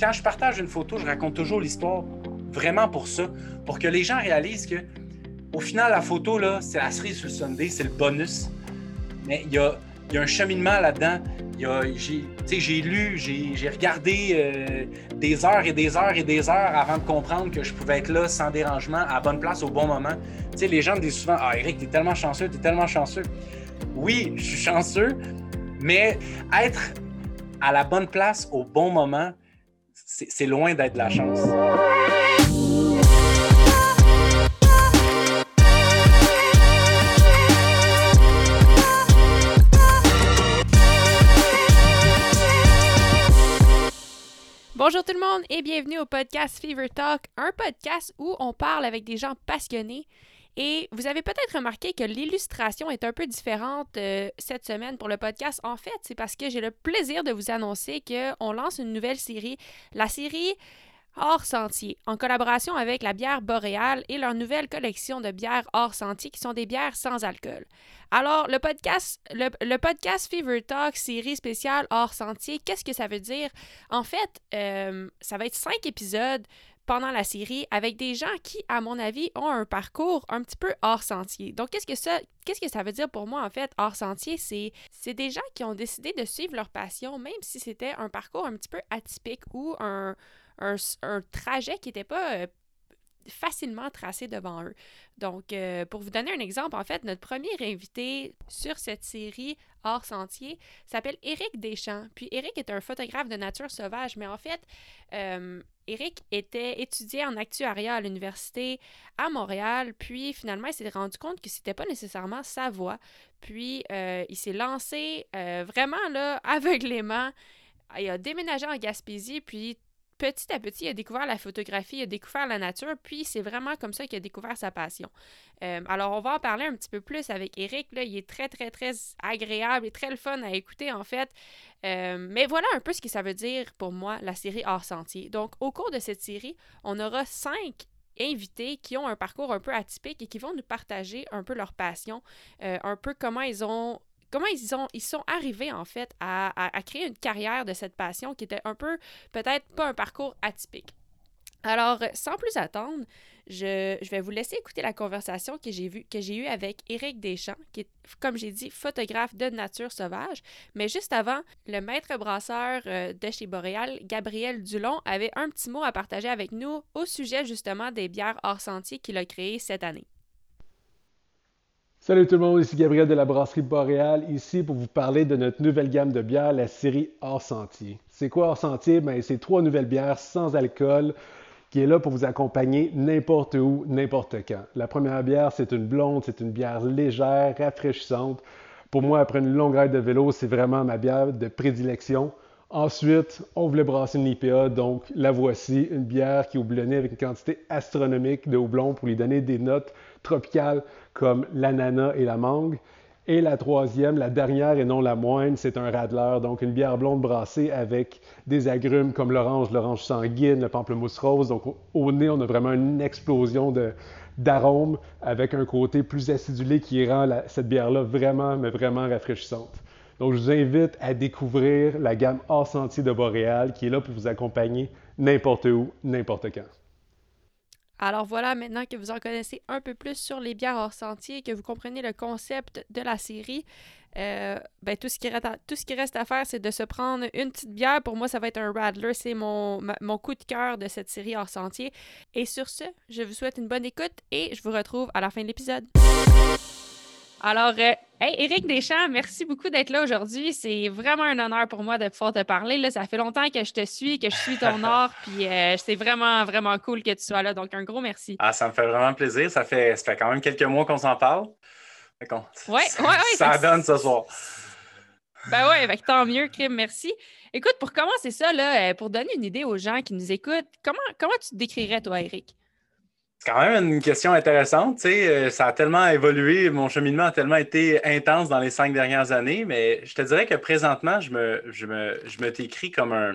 quand je partage une photo, je raconte toujours l'histoire vraiment pour ça, pour que les gens réalisent que au final, la photo, c'est la cerise sur le Sunday, c'est le bonus. Mais il y a, un cheminement là-dedans. J'ai lu, j'ai regardé euh, des heures et des heures et des heures avant de comprendre que je pouvais être là sans dérangement, à bonne place, au bon moment. les gens me disent souvent Ah, Eric, t'es tellement chanceux, t'es tellement chanceux. Oui, je suis chanceux, mais être à la bonne place au bon moment, c'est loin d'être la chance. Bonjour tout le monde et bienvenue au podcast Fever Talk, un podcast où on parle avec des gens passionnés. Et vous avez peut-être remarqué que l'illustration est un peu différente euh, cette semaine pour le podcast. En fait, c'est parce que j'ai le plaisir de vous annoncer qu'on lance une nouvelle série, la série hors sentier, en collaboration avec la bière boréale et leur nouvelle collection de bières hors sentier qui sont des bières sans alcool. Alors, le podcast, le, podcast Fever Talk, série spéciale hors sentier, qu'est-ce que ça veut dire? En fait, euh, ça va être cinq épisodes pendant la série avec des gens qui, à mon avis, ont un parcours un petit peu hors sentier. Donc, qu'est-ce que ça, qu'est-ce que ça veut dire pour moi, en fait, hors sentier? C'est, c'est des gens qui ont décidé de suivre leur passion, même si c'était un parcours un petit peu atypique ou un, un, trajet qui n'était pas euh, facilement tracé devant eux. Donc, euh, pour vous donner un exemple, en fait, notre premier invité sur cette série hors sentier s'appelle Éric Deschamps. Puis Éric est un photographe de nature sauvage, mais en fait, euh, Éric était étudié en actuariat à l'université à Montréal, puis finalement, il s'est rendu compte que c'était pas nécessairement sa voie. Puis, il s'est lancé vraiment là, aveuglément. Il a déménagé en Gaspésie, puis petit à petit, il a découvert la photographie, il a découvert la nature, puis c'est vraiment comme ça qu'il a découvert sa passion. Euh, alors, on va en parler un petit peu plus avec Eric. Il est très, très, très agréable et très le fun à écouter, en fait. Euh, mais voilà un peu ce que ça veut dire pour moi, la série Hors Sentier. Donc, au cours de cette série, on aura cinq invités qui ont un parcours un peu atypique et qui vont nous partager un peu leur passion, euh, un peu comment ils ont comment ils, ont, ils sont arrivés en fait à, créer une carrière de cette passion qui était un peu, peut-être pas un parcours atypique. Alors, sans plus attendre, je, vais vous laisser écouter la conversation que j'ai que j'ai eue avec Éric Deschamps, qui est, comme j'ai dit, photographe de nature sauvage. Mais juste avant, le maître brasseur euh, de chez Boréal, Gabriel Dulon, avait un petit mot à partager avec nous au sujet justement des bières hors sentier qu'il a créées cette année. Salut tout le monde, ici Gabriel de la brasserie Boréal, ici pour vous parler de notre nouvelle gamme de bières, la série Hors Sentier. C'est quoi Hors Sentier? Ben, c'est trois nouvelles bières sans alcool qui est là pour vous accompagner n'importe où, n'importe quand. La première bière, c'est une blonde, c'est une bière légère, rafraîchissante. Pour moi, après une longue ride de vélo, c'est vraiment ma bière de prédilection. Ensuite, on voulait brasser une IPA, donc la voici, une bière qui est houblonnée avec une quantité astronomique de houblon pour lui donner des notes tropicales comme l'ananas et la mangue. Et la troisième, la dernière et non la moindre, c'est un radler, donc une bière blonde brassée avec des agrumes comme l'orange, l'orange sanguine, le pamplemousse rose. Donc au nez, on a vraiment une explosion d'arômes avec un côté plus acidulé qui rend cette bière-là vraiment, mais vraiment rafraîchissante. Donc je vous invite à découvrir la gamme hors sentier de Boréal qui est là pour vous accompagner n'importe où, n'importe quand. Alors voilà, maintenant que vous en connaissez un peu plus sur les bières hors sentier, que vous comprenez le concept de la série, euh, ben, tout, ce qui reste à, tout ce qui reste à faire, c'est de se prendre une petite bière. Pour moi, ça va être un Radler. C'est mon, mon coup de cœur de cette série hors sentier. Et sur ce, je vous souhaite une bonne écoute et je vous retrouve à la fin de l'épisode. Alors, euh, hey, Éric Deschamps, merci beaucoup d'être là aujourd'hui. C'est vraiment un honneur pour moi de pouvoir te parler. Là, ça fait longtemps que je te suis, que je suis ton art, puis euh, c'est vraiment, vraiment cool que tu sois là. Donc, un gros merci. Ah, ça me fait vraiment plaisir. Ça fait, ça fait quand même quelques mois qu'on s'en parle. Oui, oui, oui. Ça donne ce soir. Ben oui, tant mieux, Crime, merci. Écoute, pour commencer ça, là, euh, pour donner une idée aux gens qui nous écoutent, comment, comment tu te décrirais, toi, Éric? C'est quand même une question intéressante. Euh, ça a tellement évolué, mon cheminement a tellement été intense dans les cinq dernières années, mais je te dirais que présentement, je me, je me, je me t'écris comme un,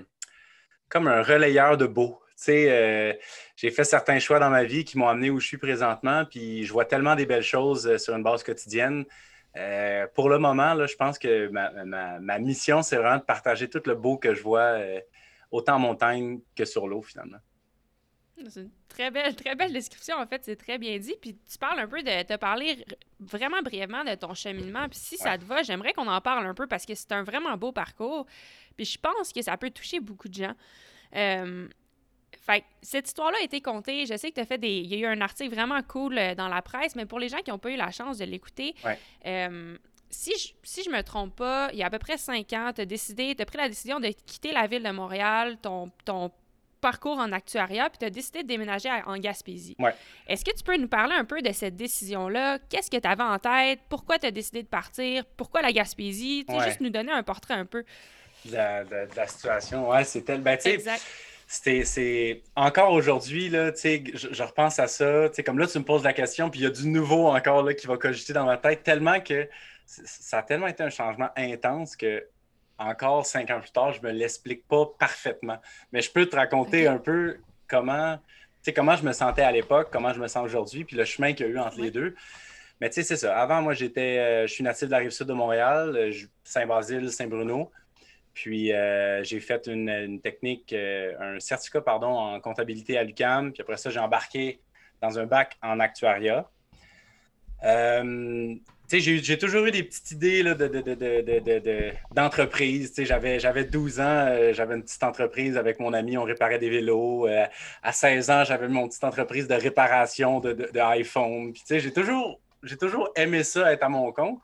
comme un relayeur de beau. Euh, j'ai fait certains choix dans ma vie qui m'ont amené où je suis présentement, puis je vois tellement des belles choses euh, sur une base quotidienne. pour le moment, là, je pense que ma, ma, mission, c'est vraiment de partager tout le beau que je vois autant en montagne que sur l'eau finalement. C'est une très belle, très belle description, en fait, c'est très bien dit. Puis tu parles un peu de te parler vraiment brièvement de ton cheminement. Puis si ça te va, j'aimerais qu'on en parle un peu parce que c'est un vraiment beau parcours. Puis je pense que ça peut toucher beaucoup de gens. Euh, fait cette histoire-là a été contée. Je sais que tu as fait des. Il y a eu un article vraiment cool euh, dans la presse, mais pour les gens qui n'ont pas eu la chance de l'écouter, euh, si je, si je me trompe pas, il y a à peu près cinq ans, tu as décidé, tu as pris la décision de quitter la ville de Montréal, ton, ton parcours en actuariat, puis tu as décidé de déménager en Gaspésie. Est-ce que tu peux nous parler un peu de cette décision-là? Qu'est-ce que tu avais en tête? Pourquoi tu as décidé de partir? Pourquoi la Gaspésie? Tu juste nous donner un portrait un peu. De la, situation, ouais, c'était... Ben, exact c'est encore aujourd'hui, là, je, je repense à ça. Comme là, tu me poses la question, puis il y a du nouveau encore là, qui va cogiter dans ma tête, tellement que ça a tellement été un changement intense que encore cinq ans plus tard, je ne me l'explique pas parfaitement. Mais je peux te raconter un peu comment, comment je me sentais à l'époque, comment je me sens aujourd'hui, puis le chemin qu'il y a eu entre les deux. Mais tu sais, c'est ça. Avant, moi, j'étais, euh, je suis natif de la rive sud de Montréal, euh, Saint-Basile, Saint-Bruno. Puis euh, j'ai fait une, technique, euh, un certificat pardon, en comptabilité à l'UCAM. Puis après ça, j'ai embarqué dans un bac en actuariat. Euh, j'ai toujours eu des petites idées d'entreprise. De, j'avais, j'avais 12 ans, j'avais une petite entreprise avec mon ami, on réparait des vélos. à 16 ans, j'avais mon petite entreprise de réparation de, iPhone. j'ai toujours, j'ai toujours aimé ça, être à mon compte.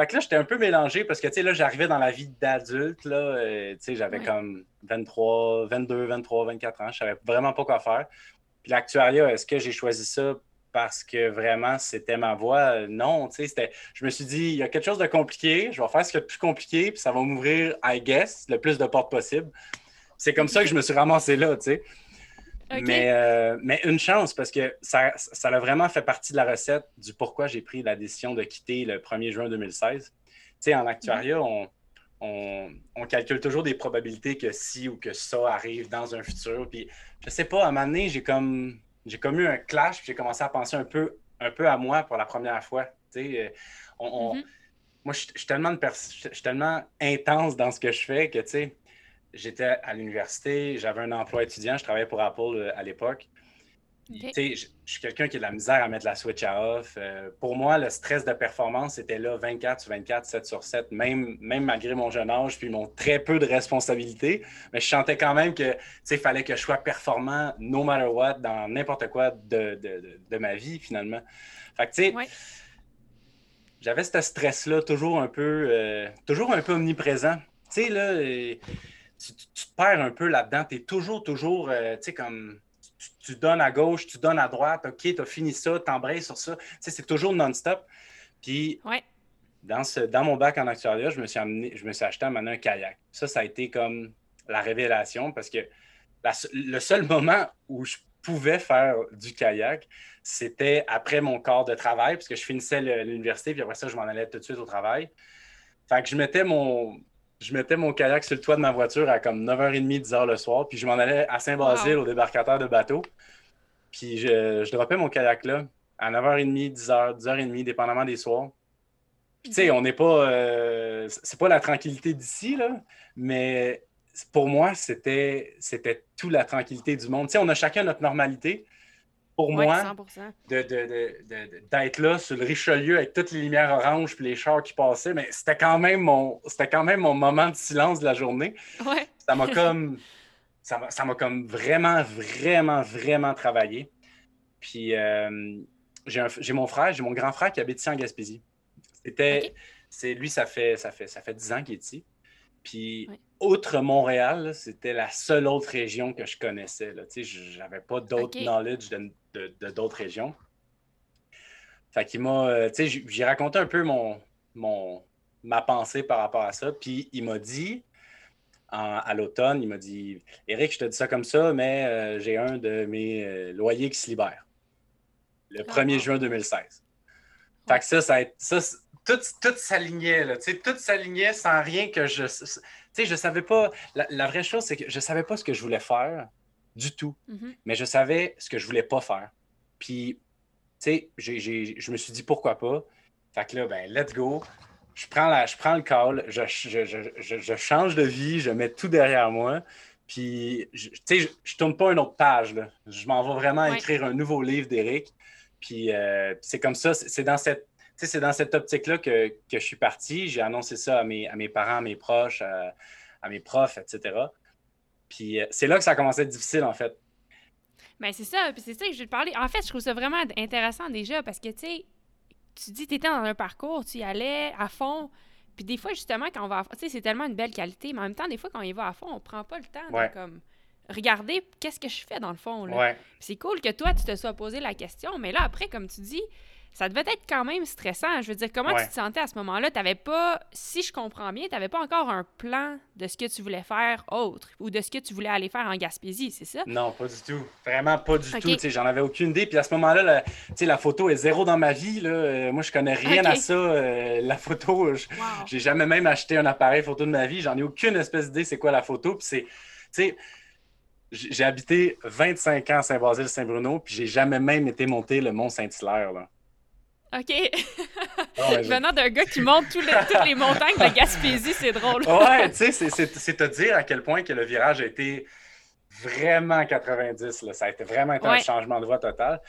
Fait que là, j'étais un peu mélangé parce que, tu sais, là, j'arrivais dans la vie d'adulte, là, euh, tu sais, j'avais comme 23, 22, 23, 24 ans, je savais vraiment pas quoi faire. Puis l'actuariat, est-ce que j'ai choisi ça parce que vraiment c'était ma voie? Non, tu sais, je me suis dit, il y a quelque chose de compliqué, je vais faire ce qui est le plus compliqué, puis ça va m'ouvrir, I guess, le plus de portes possible. C'est comme ça que je me suis ramassé là, tu sais. Mais, euh, mais une chance, parce que ça, ça a vraiment fait partie de la recette du pourquoi j'ai pris la décision de quitter le 1er juin 2016. Tu sais, en actuariat, on, on, calcule toujours des probabilités que si ou que ça arrive dans un futur. Puis, je sais pas, à un moment donné, j'ai comme, j'ai comme eu un clash, puis j'ai commencé à penser un peu, un peu à moi pour la première fois. Euh, on, mm-hmm. moi, je suis tellement, tellement intense dans ce que je fais que, tu sais, j'étais à l'université, j'avais un emploi étudiant, je travaillais pour Apple euh, à l'époque. Je suis quelqu'un qui a de la misère à mettre la switch à off. Euh, pour moi, le stress de performance était là 24 sur 24, 7 sur 7, même, même malgré mon jeune âge puis mon très peu de responsabilités. Mais je sentais quand même que il fallait que je sois performant no matter what dans n'importe quoi de, de, ma vie finalement. Fait que tu sais, j'avais ce stress-là toujours un peu, euh, toujours un peu omniprésent. Tu sais, là, tu, te perds un peu là-dedans. Tu es toujours, toujours, euh, tu sais, comme tu, donnes à gauche, tu donnes à droite, OK, tu as fini ça, tu embrayes sur ça. Tu sais, c'est toujours non-stop. Puis, dans, ce, dans mon bac en actuariat, je me suis, amené, je me suis acheté à un kayak. Ça, ça a été comme la révélation parce que le seul moment où je pouvais faire du kayak, c'était après mon corps de travail, puisque je finissais l'université, puis après ça, je m'en allais tout de suite au travail. Fait que je mettais mon, je mettais mon kayak sur le toit de ma voiture à comme 9h30, 10h le soir, puis je m'en allais à Saint-Basile au débarcateur de bateau. Puis je, je droppais mon kayak là à 9h30, 10h, 10h30, dépendamment des soirs. Puis tu sais, on n'est pas. Euh, c'est pas la tranquillité d'ici, là, mais pour moi, c'était toute la tranquillité du monde. Tu sais, on a chacun notre normalité pour moi, d'être là sur le Richelieu avec toutes les lumières oranges et les chars qui passaient, mais c'était quand même mon c'était quand même mon moment de silence de la journée. Ça m'a comme ça m'a comme vraiment, vraiment, vraiment travaillé. Puis euh, j'ai mon frère, j'ai mon grand frère qui habite ici en Gaspésie. C'était. C'est lui, ça fait, ça fait ça fait 10 ans qu'il est ici. Puis, outre Montréal, c'était la seule autre région que je connaissais. Je n'avais pas d'autres knowledge de, d'autres régions. Fait qu'il m'a. Euh, j'ai raconté un peu mon, mon, ma pensée par rapport à ça. Puis, il m'a dit, à l'automne, il m'a dit Éric, je te dis ça comme ça, mais euh, j'ai un de mes euh, loyers qui se libère. Le 1er ah. juin 2016. Fait que ça, ça, ça, tout, s'alignait, là, tout s'alignait sans rien que je. Tu sais, je savais pas. La, vraie chose, c'est que je savais pas ce que je voulais faire du tout, mm-hmm. mais je savais ce que je voulais pas faire. Puis, tu sais, je me suis dit pourquoi pas. Fait que là, ben, let's go. Je prends, la, je prends le call, je, je, change de vie, je mets tout derrière moi. Puis, tu sais, je, je, tourne pas une autre page. Là. Je m'en vais vraiment Ouais. écrire un nouveau livre d'Éric. Puis, euh, c'est comme ça, c'est dans cette, tu sais, c'est dans cette optique-là que, que je suis parti. J'ai annoncé ça à mes, à mes parents, à mes proches, à, à mes profs, etc. Puis, euh, c'est là que ça a commencé à être difficile, en fait. Ben, c'est ça, puis c'est ça que je vais te parler. En fait, je trouve ça vraiment intéressant déjà parce que, tu sais, tu dis, tu étais dans un parcours, tu y allais à fond. Puis des fois, justement, quand on va à fond, tu sais, c'est tellement une belle qualité, mais en même temps, des fois, quand on y va à fond, on prend pas le temps Ouais. de, comme, regarder qu'est-ce que je fais dans le fond, là. Ouais. Puis c'est cool que toi, tu te sois posé la question, mais là, après, comme tu dis, ça devait être quand même stressant. Je veux dire, comment Ouais. tu te sentais à ce moment-là? T'avais pas, si je comprends bien, t'avais pas encore un plan de ce que tu voulais faire autre ou de ce que tu voulais aller faire en Gaspésie, c'est ça? Non, pas du tout. Vraiment pas du tout. J'en avais aucune idée. Puis à ce moment-là, la, la photo est zéro dans ma vie. Là. Euh, moi, je connais rien à ça. Euh, la photo, je- Wow. j'ai jamais même acheté un appareil photo de ma vie. J'en ai aucune espèce d'idée c'est quoi la photo. Puis c'est, tu sais, j'ai habité 25 ans à Saint-Basile-Saint-Bruno, puis j'ai jamais même été monter le Mont Saint-Hilaire. là. OK. Ah ouais, Venant d'un gars qui monte tous les- toutes les montagnes de Gaspésie, c'est drôle. Ouais, tu sais, c'est- te dire à quel point que le virage a été vraiment 90. Là. Ça a été vraiment été un changement de voie total.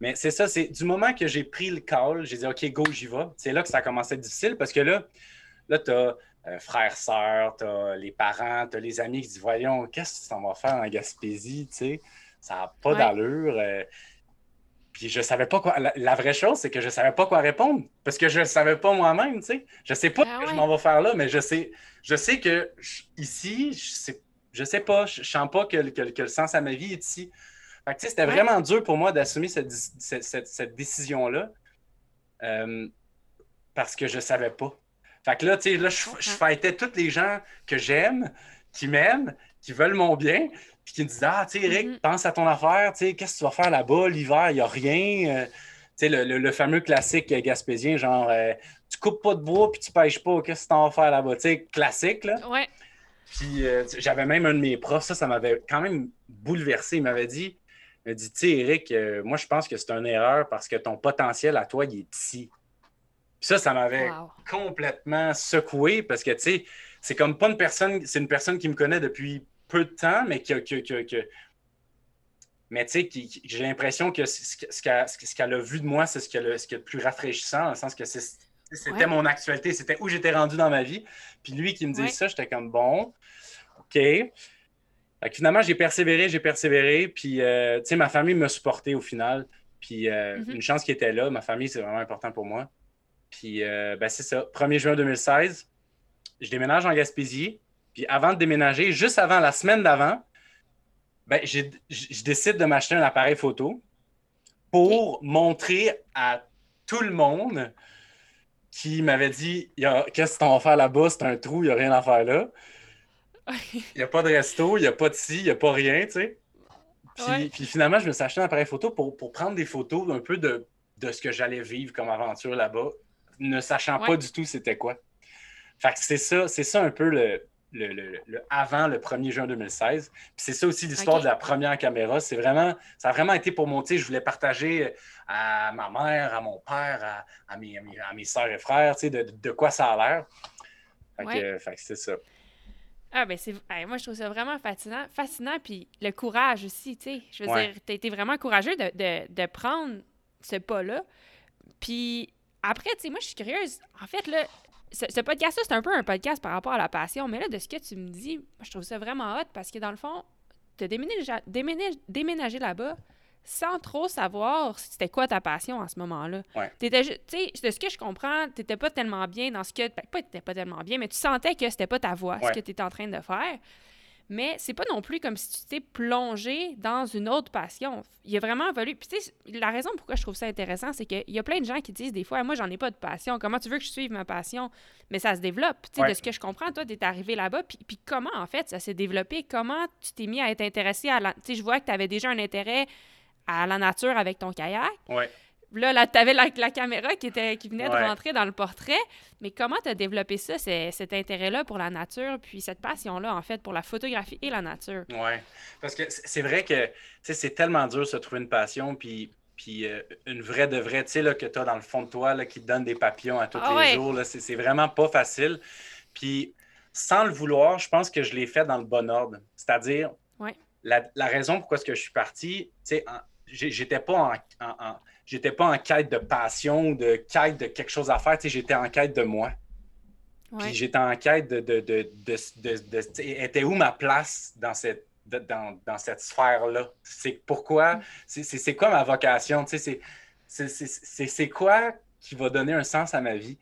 Mais c'est ça, c'est du moment que j'ai pris le call, j'ai dit OK, go, j'y vais. C'est là que ça a commencé à être difficile parce que là, là tu as frères, sœurs, tu as les parents, tu as les amis qui disent Voyons, qu'est-ce que tu t'en vas faire en Gaspésie? Tu sais, ça n'a pas Ouais. d'allure. euh. Puis je savais pas quoi. La, la vraie chose, c'est que je savais pas quoi répondre parce que je ne savais pas moi-même. Tu sais, je sais pas Ah ce que je m'en vais faire là, mais je sais, je sais que je- ici, je sais, je sais pas, je, je sens pas que, le- que le- que le sens à ma vie est ici. Fait que, tu sais, c'était Ouais. vraiment dur pour moi d'assumer cette, dis- cette, cette- cette décision-là euh, parce que je savais pas. Fait que là, tu sais, là, je, je fightais tous les gens que j'aime, qui m'aiment, qui veulent mon bien, puis qui me disaient Ah, tu sais, Eric, Mhm. pense à ton affaire, tu sais, qu'est-ce que tu vas faire là-bas l'hiver, il n'y a rien. Euh, tu sais, le, le- le fameux classique gaspésien, genre, euh, tu coupes pas de bois puis tu pêches pas, qu'est-ce que tu vas faire là-bas? Tu sais, classique, là. Ouais. Puis euh, j'avais même un de mes profs, ça, ça m'avait quand même bouleversé. Il m'avait dit, il m'a dit, tu sais, Eric, moi, je pense que c'est une erreur parce que ton potentiel à toi, il est ici. Puis ça, ça m'avait Wow. complètement secoué parce que, tu sais, c'est comme pas une personne, c'est une personne qui me connaît depuis peu de temps, mais a- mais tu sais, j'ai l'impression que ce qu'elle qu'elle a vu de moi, c'est ce qu'il y a y a de plus rafraîchissant, dans le sens que c'était Ouais. mon actualité, c'était où j'étais rendu dans ma vie. Puis lui qui me dit Ouais. ça, j'étais comme bon, OK. Fait que finalement, j'ai persévéré, j'ai persévéré. Puis, euh, tu sais, ma famille m'a supporté au final. Puis, euh, Mhm. une chance qui était là. Ma famille, c'est vraiment important pour moi. Puis, euh, ben, c'est ça. 1er juin 2016, je déménage en Gaspésie. Puis, avant de déménager, juste avant, la semaine d'avant, ben, j'ai- je décide de m'acheter un appareil photo pour montrer à tout le monde qui m'avait dit Qu'est-ce qu'on va faire là-bas? C'est un trou, il n'y a rien à faire là. Il n'y a pas de resto, il n'y a pas de ci, il n'y a pas rien, tu sais. Puis, Ouais. puis finalement, je me suis acheté un appareil photo pour, pour prendre des photos un peu de, de ce que j'allais vivre comme aventure là-bas, ne sachant pas du tout c'était quoi. Fait que c'est ça, c'est ça un peu le, le, le- le avant le 1er juin 2016. Puis c'est ça aussi l'histoire de la première caméra. C'est vraiment, ça a vraiment été pour mon, je voulais partager à ma mère, à mon père, à, à mes, à mes, à mes soeurs et frères, tu sais, de, de quoi ça a l'air. Ouais. euh, c'est ça. Ah, ben c'est. hey, moi, je trouve ça vraiment fascinant. Fascinant, puis le courage aussi, tu sais. Je veux Ouais. dire, t'as été vraiment courageux de, de, de prendre ce pas-là. Puis après, tu sais, moi, je suis curieuse. En fait, là, ce, ce podcast-là, c'est un peu un podcast par rapport à la passion. Mais là, de ce que tu me dis, je trouve ça vraiment hot parce que dans le fond, t'as déménagé, déménagé, déménagé là-bas sans trop savoir c'était quoi ta passion en ce moment-là. Ouais. T'étais tu sais, de ce que je comprends, t'étais pas tellement bien dans ce que. Ben, pas t'étais pas tellement bien, mais tu sentais que c'était pas ta voix, Ouais. ce que tu étais en train de faire. Mais c'est pas non plus comme si tu t'es plongé dans une autre passion. Il a vraiment. Puis, tu sais, la raison pourquoi je trouve ça intéressant, c'est qu'il y a plein de gens qui disent des fois, moi, j'en ai pas de passion. Comment tu veux que je suive ma passion? Mais ça se développe. Tu sais, Ouais. de ce que je comprends, toi, t'es arrivé là-bas. Puis, puis comment, en fait, ça s'est développé? Comment tu t'es mis à être intéressé à la. Tu sais, je vois que tu avais déjà un intérêt à la nature avec ton kayak. Ouais. Là, là tu avais la, la caméra qui, était, qui venait Ouais. de rentrer dans le portrait. Mais comment tu as développé ça, cet intérêt-là pour la nature, puis cette passion-là, en fait, pour la photographie et la nature? Oui, parce que c'est vrai que tu sais, c'est tellement dur de se trouver une passion, puis, puis euh, une vraie de vraie, tu sais, là, que tu as dans le fond de toi, là, qui te donne des papillons à tous Ah les ouais. jours. là, C'est vraiment pas facile. Puis sans le vouloir, je pense que je l'ai fait dans le bon ordre. C'est-à-dire, Ouais. la, la raison pourquoi est-ce que je suis parti, tu sais, j'étais pas en, en- en- j'étais pas en quête de passion ou de quête de quelque chose à faire, j'étais en quête de moi. Ouais. Puis j'étais en quête de, de, de, de, était où ma place dans cette, dans, dans cette sphère-là? C'est pourquoi, c'est- c'est quoi ma vocation? C'est quoi qui va donner un sens à ma vie?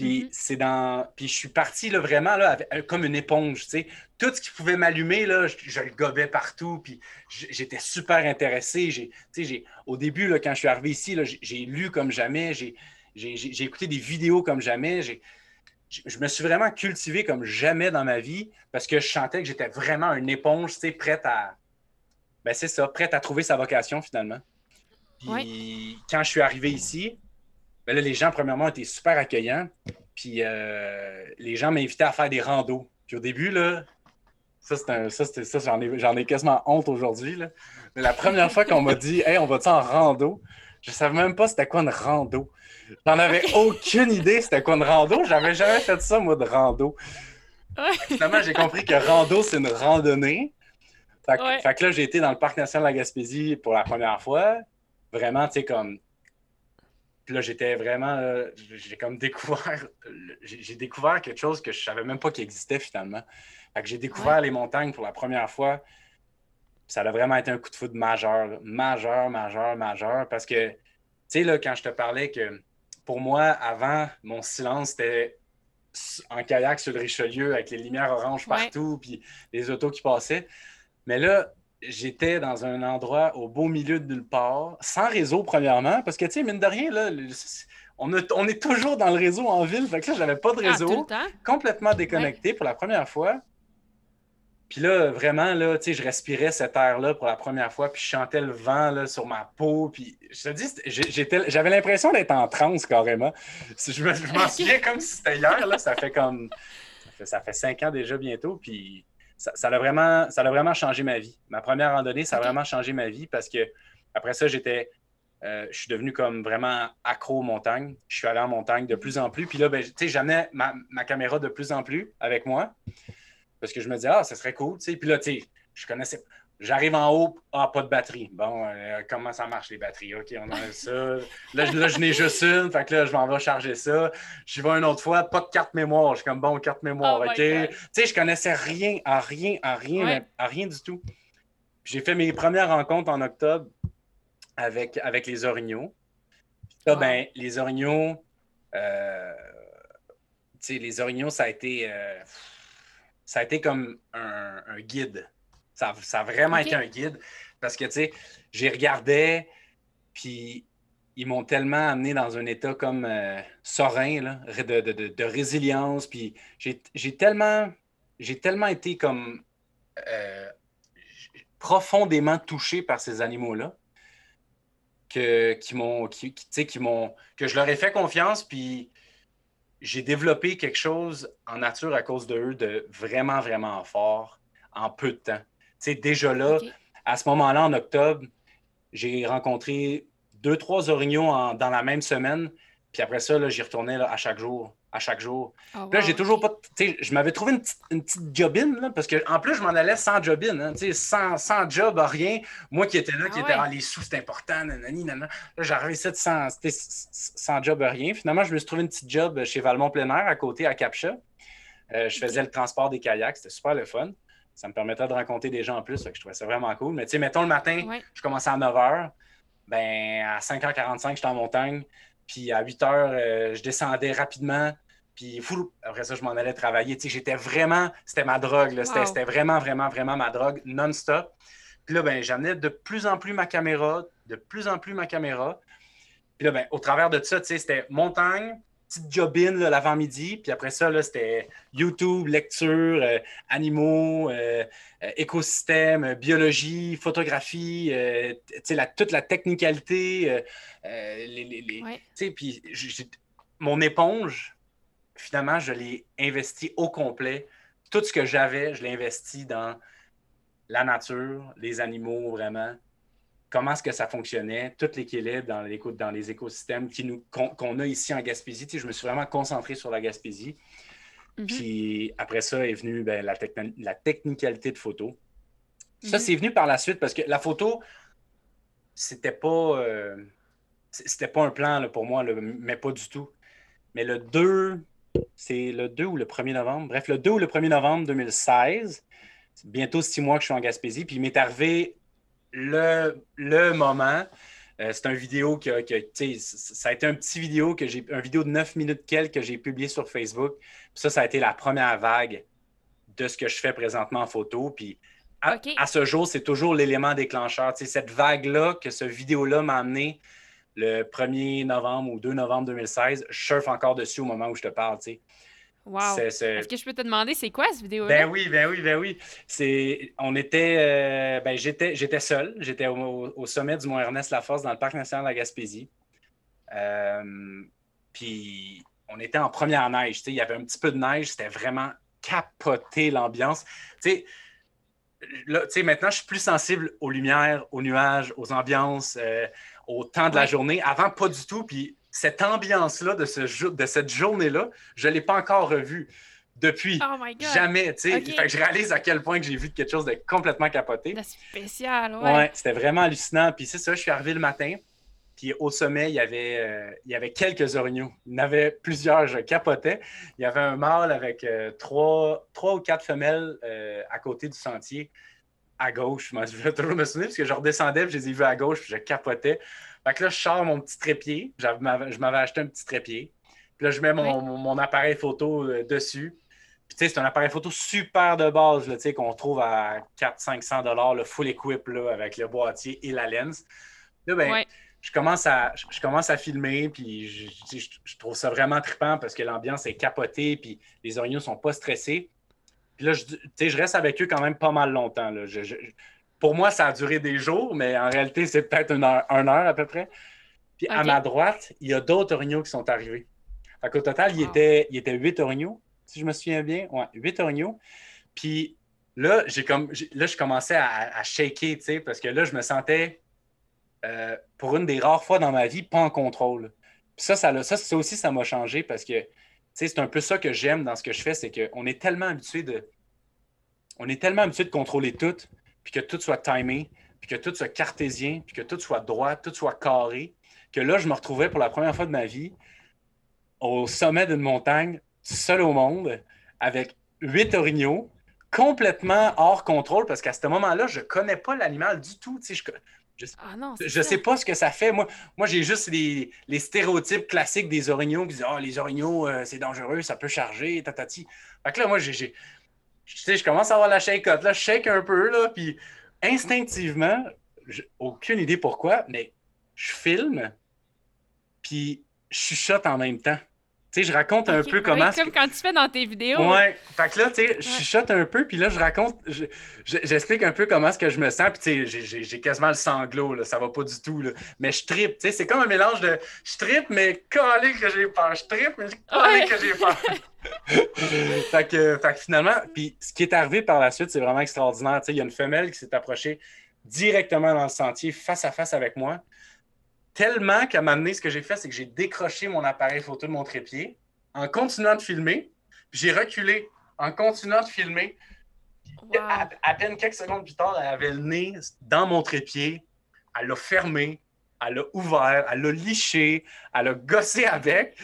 Puis Mhm. c'est dans. Puis je suis parti là, vraiment là, avec- euh, comme une éponge. tu sais. Tout ce qui pouvait m'allumer, là, je, je le gobais partout. Puis j'étais super intéressé. J'ai, au début, là, quand je suis arrivé ici, j'ai lu comme jamais. J'ai écouté des vidéos comme jamais. J'ai- je je me suis vraiment cultivé comme jamais dans ma vie parce que je sentais que j'étais vraiment une éponge, tu sais, prête à. Ben, c'est ça, prête à trouver sa vocation finalement. Puis quand je suis arrivé ici, ben là, les gens, premièrement, étaient super accueillants. Puis euh, les gens m'invitaient à faire des randos. Puis au début, là, ça, c'est ça, j'en ai, quasiment honte aujourd'hui. Mais la première fois qu'on m'a dit, hey, on va-tu en rando? Je savais même pas c'était quoi une rando. J'en avais aucune idée c'était quoi une rando. J'avais jamais fait ça, moi, de rando. Ouais. Finalement, j'ai compris que rando, c'est une randonnée. Fait que, Ouais. fait que là, j'ai été dans le parc national de la Gaspésie pour la première fois. Vraiment, tu sais, comme. Puis là, j'étais vraiment. euh, j'ai comme découvert. J'ai découvert quelque chose que je savais même pas qu'il existait finalement. Fait que j'ai découvert les montagnes pour la première fois. Ça a vraiment été un coup de foudre majeur. là. Majeur, majeur, majeur. Parce que, tu sais, là, quand je te parlais que pour moi, avant, mon silence, c'était en kayak sur le Richelieu avec les lumières oranges partout, puis les autos qui passaient. Mais là, j'étais dans un endroit au beau milieu de nulle part, sans réseau, premièrement, parce que, tu sais, mine de rien, là, le- on, a- on est toujours dans le réseau en ville. Fait que là, j'avais pas de Ah, réseau complètement déconnecté pour la première fois. Puis là, vraiment, là, tu sais, je respirais cet air-là pour la première fois, puis je chantais le vent là, sur ma peau. Puis je te dis, j'étais- j'avais l'impression d'être en transe carrément. Je me- je m'en souviens comme si c'était hier, là, ça fait comme. Ça fait, ça fait cinq ans déjà bientôt, puis ça, ça, a vraiment, ça a vraiment changé ma vie. Ma première randonnée, ça a vraiment changé ma vie parce que après ça, j'étais. euh, je suis devenu comme vraiment accro aux montagnes. Je suis allé en montagne de plus en plus. Puis là, ben, tu sais, j'amenais ma, ma caméra de plus en plus avec moi. Parce que je me disais, ah, ça serait cool, tu sais. Puis là, tu sais, je connaissais. J'arrive en haut, ah, pas de batterie. Bon, euh, comment ça marche les batteries? OK, on a ça. Là, je- là, je n'ai juste une, fait que là, je m'en vais charger ça. J'y vais une autre fois, pas de carte mémoire. Je suis comme, bon, carte mémoire, Oh OK? Tu sais, je connaissais rien, à rien, à rien, Ouais. à rien du tout. J'ai fait mes premières rencontres en octobre avec, avec les orignaux. Puis là, Wow. ben, les orignaux, euh, tu sais, les orignaux, ça a été, euh, ça a été comme un, un guide. Ça, a- ça a vraiment été un guide parce que, tu sais, j'y regardais, puis ils m'ont tellement amené dans un état comme euh, serein, là, de, de- de- de résilience, puis j'ai tellement, tellement été comme euh, profondément touché par ces animaux-là que, qui m'ont, qui, qui, tu sais, qui m'ont, que je leur ai fait confiance, puis j'ai développé quelque chose en nature à cause de eux de vraiment, vraiment fort en peu de temps. Tu sais, déjà là, à ce moment-là, en octobre, j'ai rencontré deux, trois orignaux en- dans la même semaine. Puis après ça, j'y retournais là, à chaque jour, à chaque jour. Oh, Puis là, j'ai toujours pas. Tu sais, je m'avais trouvé une petite, une petite jobine, là, parce que en plus, je m'en allais sans jobine, hein, tu sais, sans, sans job, rien. Moi qui étais là, qui Ah était, ouais. ah, les sous, c'est important, nanani, nanana. Là, j'arrivais ici sans, sans job, rien. Finalement, je me suis trouvé une petite job chez Valmont Plein Air, à côté, à Capcha. Euh, je faisais le transport des kayaks, c'était super le fun. Ça me permettait de rencontrer des gens en plus, fait que je trouvais ça vraiment cool. Mais tu sais, mettons le matin, Ouais. je commençais à 9 h. Ben, à 5h45, j'étais en montagne. Puis à 8 h, euh, je descendais rapidement. Puis fou, après ça, je m'en allais travailler. Tu sais, j'étais vraiment, c'était ma drogue. là. C'était Wow. c'était vraiment, vraiment, vraiment ma drogue non-stop. Puis là, ben, j'amenais de plus en plus ma caméra, de plus en plus ma caméra. Puis là, ben, au travers de ça, tu sais, c'était montagne, petite jobine l'avant-midi. Puis après ça, c'était YouTube, lecture, euh, animaux, euh, euh, écosystème, euh, biologie, photographie, euh, la- toute la technicalité, les, les- les- Ouais. tu sais, puis mon éponge, finalement, je l'ai investi au complet. Tout ce que j'avais, je l'ai investi dans la nature, les animaux, vraiment. Comment est-ce que ça fonctionnait, tout l'équilibre dans, l'éco- dans les écosystèmes qu'on a ici en Gaspésie. Tu sais, je me suis vraiment concentré sur la Gaspésie. Mhm. Puis après ça est venue ben, la, techni- la technicalité de photo. Ça, Mhm. c'est venu par la suite parce que la photo, c'était pas, euh, c'était pas un plan là, pour moi, là, mais pas du tout. Mais le 2, c'est le 2 ou le 1er novembre. Bref, le 2 ou le 1er novembre 2016, c'est bientôt six mois que je suis en Gaspésie. Puis il m'est arrivé le, le moment. Euh, c'est un vidéo que, que, tu sais, c- ça a été un petit vidéo que j'ai, un vidéo de 9 minutes quelques que j'ai publié sur Facebook. Puis ça, ça a été la première vague de ce que je fais présentement en photo. Puis à, ce jour, c'est toujours l'élément déclencheur. Tu sais, cette vague-là, que ce vidéo-là m'a amené le 1er novembre ou 2 novembre 2016, je surfe encore dessus au moment où je te parle. tu sais. Wow. Est-ce que je peux te demander c'est quoi cette vidéo-là? ben oui, ben oui, ben oui. C'est, on était, euh, ben j'étais, j'étais seul. J'étais au, sommet du Mont Ernest Laforce dans le parc national de la Gaspésie. Euh, puis on était en première neige. Il y avait un petit peu de neige. C'était vraiment capoté l'ambiance. Tu sais, là, maintenant, je suis plus sensible aux lumières, aux nuages, aux ambiances, euh, au temps de la journée. Avant, pas du tout. Puis cette ambiance-là de, ce de cette journée-là, je ne l'ai pas encore revue depuis. Oh my god! Jamais, tu sais. Ok. Fait que je réalise à quel point que j'ai vu quelque chose de complètement capoté. De spécial, ouais. Ouais, c'était vraiment hallucinant. Puis c'est ça, je suis arrivé le matin. Puis au sommet, il y avait, euh, il y avait quelques orignaux. Il y en avait plusieurs, je capotais. Il y avait un mâle avec euh, trois, trois ou quatre femelles euh, à côté du sentier, à gauche. Moi, je vais toujours me souvenir parce que je redescendais, puis je les ai vus à gauche, puis je capotais. Fait que là, je sors mon petit trépied. Je m'avais acheté un petit trépied. Puis là, je mets mon, Oui. mon- mon appareil photo euh, dessus. Puis tu sais, c'est un appareil photo super de base, tu sais, qu'on trouve à 400-500 le full equip, là, avec le boîtier et la lens. Là, ben, je commence à, je, je commence à filmer, puis je, je- je- je trouve ça vraiment trippant parce que l'ambiance est capotée, puis les orignaux sont pas stressés. Puis là, je, je reste avec eux quand même pas mal longtemps. là. Je- je- pour moi, ça a duré des jours, mais en réalité, c'est peut-être une heure, une heure à peu près. Puis à ma droite, il y a d'autres orignaux qui sont arrivés. Fait qu'au total, il, Wow. était, il était huit orignaux, si je me souviens bien. Ouais, huit orignaux. Puis là, j'ai comme, là, je commençais à, à shaker, tu sais, parce que là, je me sentais, euh, pour une des rares fois dans ma vie, pas en contrôle. Puis ça, ça, ça, ça aussi, ça m'a changé parce que, tu sais, c'est un peu ça que j'aime dans ce que je fais, c'est qu'on est tellement habitué de, on est tellement habitué de contrôler tout, puis que tout soit timé, puis que tout soit cartésien, puis que tout soit droit, tout soit carré, que là, je me retrouvais pour la première fois de ma vie au sommet d'une montagne, seul au monde, avec huit orignaux, complètement hors contrôle, parce qu'à ce moment-là, je ne connais pas l'animal du tout. tu sais, Je, Ah non, je sais pas ce que ça fait. Moi, moi j'ai juste les, les stéréotypes classiques des orignaux qui disent Ah, les orignaux, euh, c'est dangereux, ça peut charger, tatati. Fait que là, moi, j'ai. Tu sais, je commence à avoir la shake Là, je shake un peu, là, puis instinctivement, j'ai aucune idée pourquoi, mais je filme, puis je chuchote en même temps. Tu sais, je raconte un peu comment. Comme quand tu fais dans tes vidéos. Ouais, fait que là, tu sais, je chuchote un peu, puis là, je raconte, je- je- j'explique un peu comment est-ce que je me sens, puis tu sais, j'ai- quasiment le sanglot, là, ça va pas du tout, là. Mais je trippe, tu sais, c'est comme un mélange de je trippe, mais calé que j'ai peur. Je trippe, mais Ouais. que j'ai peur. fait, que, fait que finalement, puis ce qui est arrivé par la suite, c'est vraiment extraordinaire. Il y a une femelle qui s'est approchée directement dans le sentier, face à face avec moi. Tellement qu'à m'amener, ce que j'ai fait, c'est que j'ai décroché mon appareil photo de mon trépied en continuant de filmer. J'ai reculé en continuant de filmer. Wow. À, à peine quelques secondes plus tard, elle avait le nez dans mon trépied. Elle l'a fermé, elle l'a ouvert, elle l'a liché, elle a gossé avec.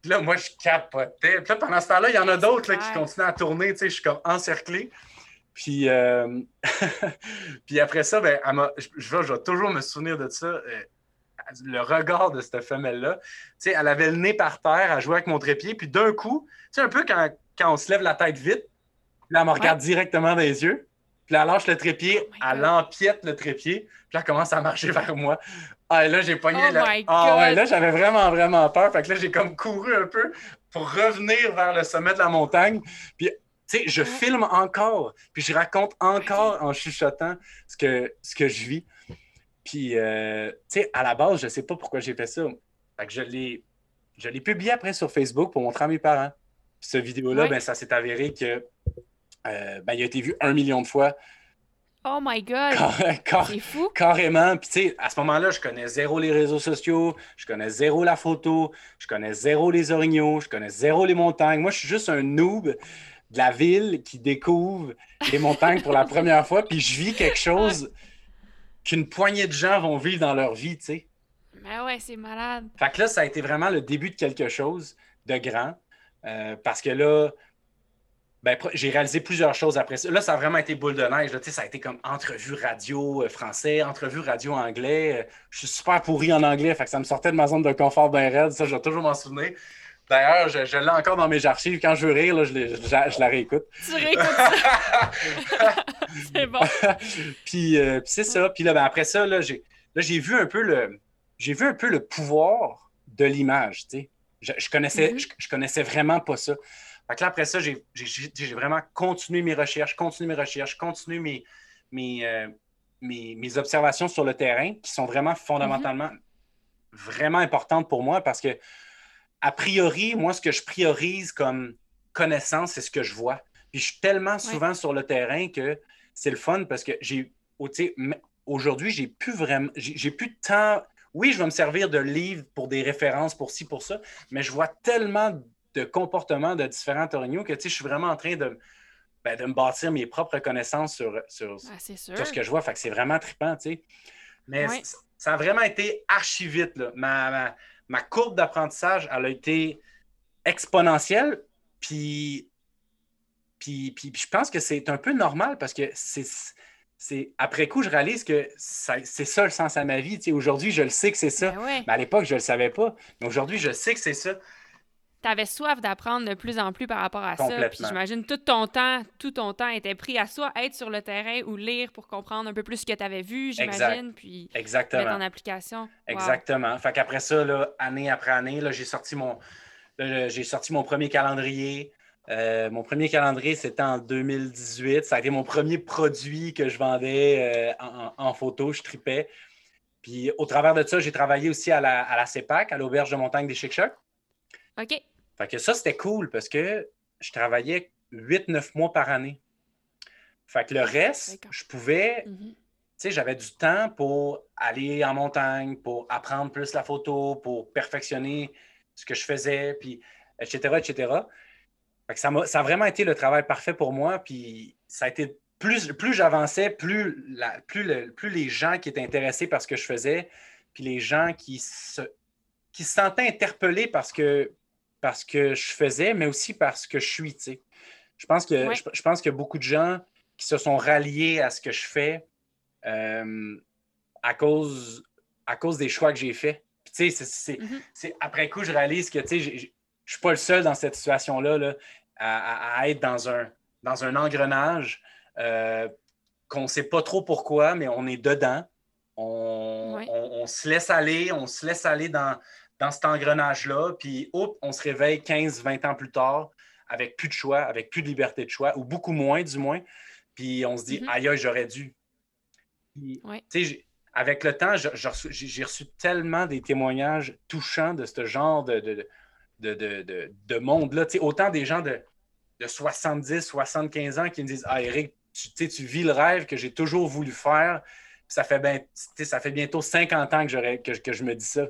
Puis là, moi, je capotais. Puis là, pendant ce temps-là, il y en a d'autres qui continuent à tourner. Tu sais, je suis comme encerclé. Puis, euh, puis après ça, ben, je, je vais, je vais toujours me souvenir de ça. euh, le regard de cette femelle-là. Tu sais, elle avait le nez par terre, elle jouait avec mon trépied, puis d'un coup, tu sais, un peu quand, quand on se lève la tête vite, là, elle me regarde directement dans les yeux, puis elle lâche le trépied, Oh elle empiète le trépied, puis elle commence à marcher vers moi. Ah, et là, j'ai pogné. Oh là, ah, ouais, là, j'avais vraiment, vraiment peur. Fait que là, j'ai comme couru un peu pour revenir vers le sommet de la montagne. Puis, tu sais, je filme encore, puis je raconte encore en chuchotant ce que, ce que je vis. Puis, euh, tu sais, à la base, je sais pas pourquoi j'ai fait ça. Fait que je l'ai, je l'ai publié après sur Facebook pour montrer à mes parents. Puis, cette vidéo-là, Ouais. ben, ça s'est avéré que, euh, ben, il a été vu un million de fois. Oh my God! C'est fou! Carrément. Puis, tu sais, à ce moment-là, je connais zéro les réseaux sociaux, je connais zéro la photo, je connais zéro les orignaux, je connais zéro les montagnes. Moi, je suis juste un noob de la ville qui découvre les montagnes pour la première fois, puis je vis quelque chose qu'une poignée de gens vont vivre dans leur vie, tu sais. Mais ouais, c'est malade. Fait que là, ça a été vraiment le début de quelque chose de grand. Euh, parce que là, ben, j'ai réalisé plusieurs choses après ça. Là, ça a vraiment été boule de neige. Là. Ça a été comme entrevue radio euh, français, entrevue radio anglais. Euh, je suis super pourri en anglais, fait que ça me sortait de ma zone de confort bien raide. Ça, je vais toujours m'en souvenir. D'ailleurs, je, l'ai encore dans mes archives. Quand je veux rire, là, je, je, la réécoute. Tu réécoutes ça? c'est bon. puis, c'est ça. Puis là, ben, après ça, là, j'ai, vu un peu le j'ai vu un peu le pouvoir de l'image. Je, je, connaissais, mm-hmm. je, connaissais vraiment pas ça. Fait que là, après ça, j'ai vraiment continué mes recherches, continué mes recherches, continué mes, mes, euh, mes, mes, observations sur le terrain qui sont vraiment fondamentalement vraiment importantes pour moi parce que, a priori, moi, ce que je priorise comme connaissance, c'est ce que je vois. Puis je suis tellement souvent sur le terrain que c'est le fun parce que j'ai aujourd'hui, j'ai plus vraiment, j'ai plus de temps oui, je vais me servir de livres pour des références, pour ci, pour ça, mais je vois tellement de comportements de différents orignaux que je suis vraiment en train de, ben, de me bâtir mes propres connaissances sur, sur, ah, ce que je vois. Fait que c'est vraiment trippant, tu sais. Mais ça a vraiment été archi vite. Ma, ma, courbe d'apprentissage, elle a été exponentielle. Puis, puis, puis, je pense que c'est un peu normal parce que c'est c'est après coup, je réalise que c'est ça le sens à ma vie. aujourd'hui, je le sais que c'est ça. Ben mais à l'époque, je ne le savais pas. Mais aujourd'hui, je sais que c'est ça. Tu avais soif d'apprendre de plus en plus par rapport à ça. Puis j'imagine tout ton temps, tout ton temps était pris à soit être sur le terrain ou lire pour comprendre un peu plus ce que tu avais vu, j'imagine, puis Exactement. mettre en application. Exactement. Fait qu'après ça, là, année après année, j'ai sorti mon j'ai sorti mon premier calendrier. Euh, mon premier calendrier, c'était en 2018. Ça a été mon premier produit que je vendais euh, en, photo. Je tripais. Puis au travers de ça, j'ai travaillé aussi à la, à CEPAC, à l'auberge de montagne des Chic OK. Fait que ça, c'était cool parce que je travaillais 8-9 mois par année. Fait que le reste, je pouvais, mhm. tu sais, j'avais du temps pour aller en montagne, pour apprendre plus la photo, pour perfectionner ce que je faisais, puis etc., etc ça, a, vraiment été le travail parfait pour moi. Puis ça a été plus, plus j'avançais, plus, plus, plus les gens qui étaient intéressés par ce que je faisais, puis les gens qui se, qui se sentaient interpellés parce que, parce que je faisais, mais aussi parce que je suis. Je pense que je, pense qu'il y a beaucoup de gens qui se sont ralliés à ce que je fais euh, à, cause, à cause des choix que j'ai faits. Mm-hmm. c'est, après coup, je réalise que je ne suis pas le seul dans cette situation-là. Là à, être dans un, dans un engrenage euh, qu'on ne sait pas trop pourquoi, mais on est dedans. On, se laisse aller, on se laisse aller dans, dans cet engrenage-là, puis hop, on se réveille 15, 20 ans plus tard avec plus de choix, avec plus de liberté de choix, ou beaucoup moins du moins. Puis on se dit, mm-hmm. aïe, aïe, j'aurais dû. Avec le temps, j'ai reçu tellement des témoignages touchants de ce genre de, de, de, de monde-là. Autant des gens de, de 70, 75 ans qui me disent Ah, Eric, tu, tu vis le rêve que j'ai toujours voulu faire. Ça fait, ben, ça fait bientôt 50 ans que, que, que je me dis ça.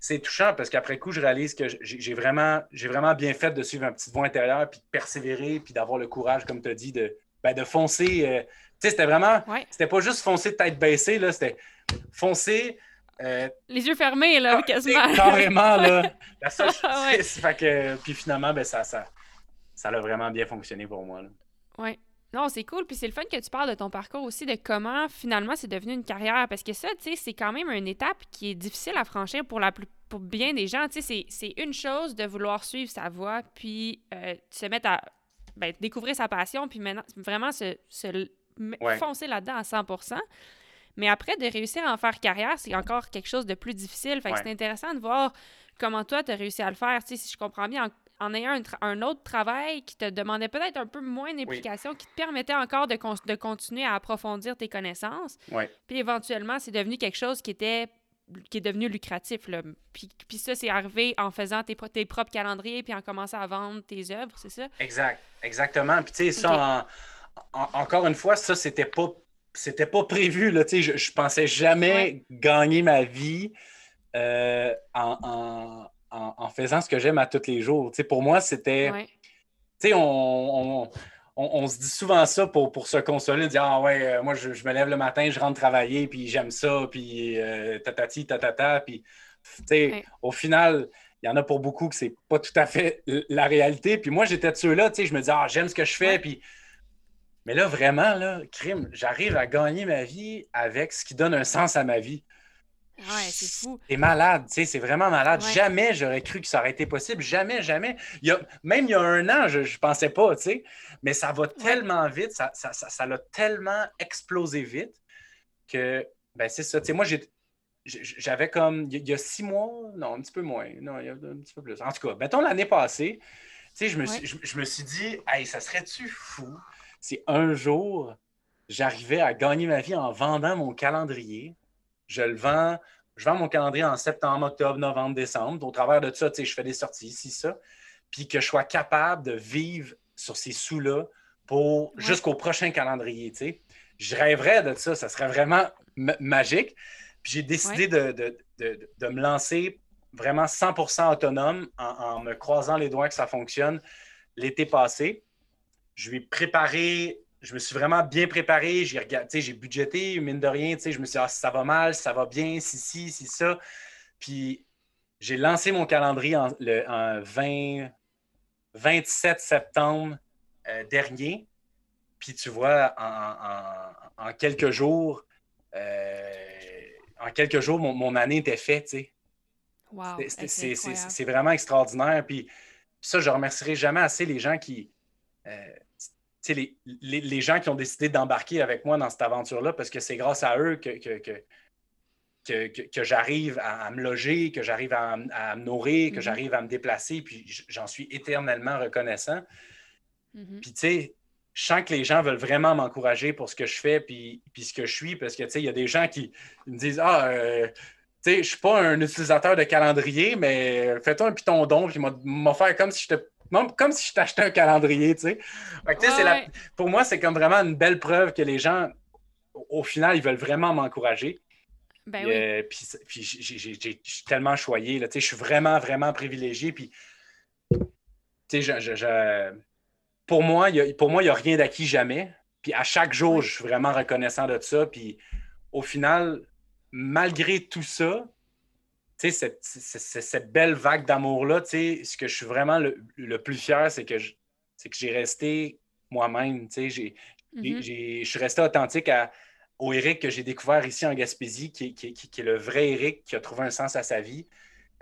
C'est touchant parce qu'après coup, je réalise que j'ai vraiment, vraiment bien fait de suivre un petit voie intérieur, puis de persévérer, puis d'avoir le courage, comme tu as dit, de, ben, de foncer. Euh, c'était vraiment, c'était pas juste foncer de tête baissée, c'était foncer, euh, les yeux fermés, là, ah, quasiment. Carrément, là. puis finalement, ben, ça, ça, ça a vraiment bien fonctionné pour moi. Oui. Non, c'est cool. Puis c'est le fun que tu parles de ton parcours aussi, de comment finalement c'est devenu une carrière. Parce que ça, tu sais, c'est quand même une étape qui est difficile à franchir pour, la pour bien des gens. Tu sais, c'est une chose de vouloir suivre sa voie, puis euh, se mettre à ben, découvrir sa passion, puis maintenant, vraiment se, se foncer là-dedans à 100% mais après, de réussir à en faire carrière, c'est encore quelque chose de plus difficile. Fait que c'est intéressant de voir comment toi, tu as réussi à le faire. Tu sais, si je comprends bien, en, ayant un, autre travail qui te demandait peut-être un peu moins d'implication, qui te permettait encore de, de, continuer à approfondir tes connaissances. Puis éventuellement, c'est devenu quelque chose qui était qui est devenu lucratif. Là. Puis, puis ça, c'est arrivé en faisant tes, tes, propres calendriers puis en commençant à vendre tes œuvres, c'est ça? Exact, exactement. Puis tu sais, ça, encore une fois, ça, c'était pas, c'était pas prévu. Là, je, je pensais jamais gagner ma vie euh, en, faisant ce que j'aime à tous les jours. pour moi, c'était. On, on, se dit souvent ça pour, pour se consoler, dire Ah ouais, euh, moi je, me lève le matin, je rentre travailler, puis j'aime ça, puis euh, tatati, tatata. Puis, au final, il y en a pour beaucoup que c'est pas tout à fait la réalité. Puis moi, j'étais de ceux-là, je me dis Ah, j'aime ce que je fais, puis. Mais là, vraiment, là, crime, j'arrive à gagner ma vie avec ce qui donne un sens à ma vie. Ouais, c'est fou. C'est malade, tu sais, c'est vraiment malade. Jamais j'aurais cru que ça aurait été possible. Jamais, jamais. Il y a, même il y a un an, je ne pensais pas, tu sais. Mais ça va tellement vite, ça, ça, ça, l'a tellement explosé vite que, ben c'est ça. Tu sais, moi, j'avais comme, il y a six mois, non, un petit peu moins, non, il y a un petit peu plus. En tout cas, mettons l'année passée, tu sais, je me, suis, je, me suis dit, hey, ça serait-tu fou si un jour, j'arrivais à gagner ma vie en vendant mon calendrier je le vends, je vends mon calendrier en septembre, octobre, novembre, décembre. Au travers de ça, je fais des sorties ici, ça. Puis que je sois capable de vivre sur ces sous-là pour jusqu'au prochain calendrier. Je rêverais de ça, ça serait vraiment magique. Puis j'ai décidé de, me lancer vraiment 100% autonome en, en, me croisant les doigts que ça fonctionne l'été passé. Je vais préparer je me suis vraiment bien préparé. J'ai regardé, j'ai budgété, mine de rien. Je me suis dit, ah, si ça va mal, si ça va bien, si, si, si, ça. Puis j'ai lancé mon calendrier en, le, 20, 27 septembre euh, dernier. Puis tu vois, en, quelques jours, euh, en quelques jours, mon, année était faite. Wow, c'est vraiment extraordinaire. Puis ça, je remercierai jamais assez les gens qui. Euh, les, les, gens qui ont décidé d'embarquer avec moi dans cette aventure-là, parce que c'est grâce à eux que, que, j'arrive à, me loger, que j'arrive à, me nourrir, que mm-hmm. j'arrive à me déplacer, puis j'en suis éternellement reconnaissant. Mm-hmm. Puis, tu sais, je sens que les gens veulent vraiment m'encourager pour ce que je fais, puis, puis ce que je suis, parce que, tu sais, il y a des gens qui me disent Ah, euh, tu sais, je ne suis pas un utilisateur de calendrier, mais fais-toi un piton don, puis m'a faire comme si j'étais comme si je t'achetais un calendrier, tu sais. Pour moi, c'est comme vraiment une belle preuve que les gens, au final, ils veulent vraiment m'encourager. Ben oui. Euh, puis, j'ai tellement choyé, là, tu sais, je suis vraiment, vraiment privilégié. Puis, tu sais, pour moi, il n'y a, rien d'acquis jamais. Puis à chaque jour, je suis vraiment reconnaissant de ça. Puis au final, malgré tout ça, cette, cette, belle vague d'amour-là, ce que je suis vraiment le, plus fier, c'est que j'ai resté moi-même. Mm-hmm. Je suis resté authentique au Eric que j'ai découvert ici en Gaspésie, qui, est le vrai Eric qui a trouvé un sens à sa vie.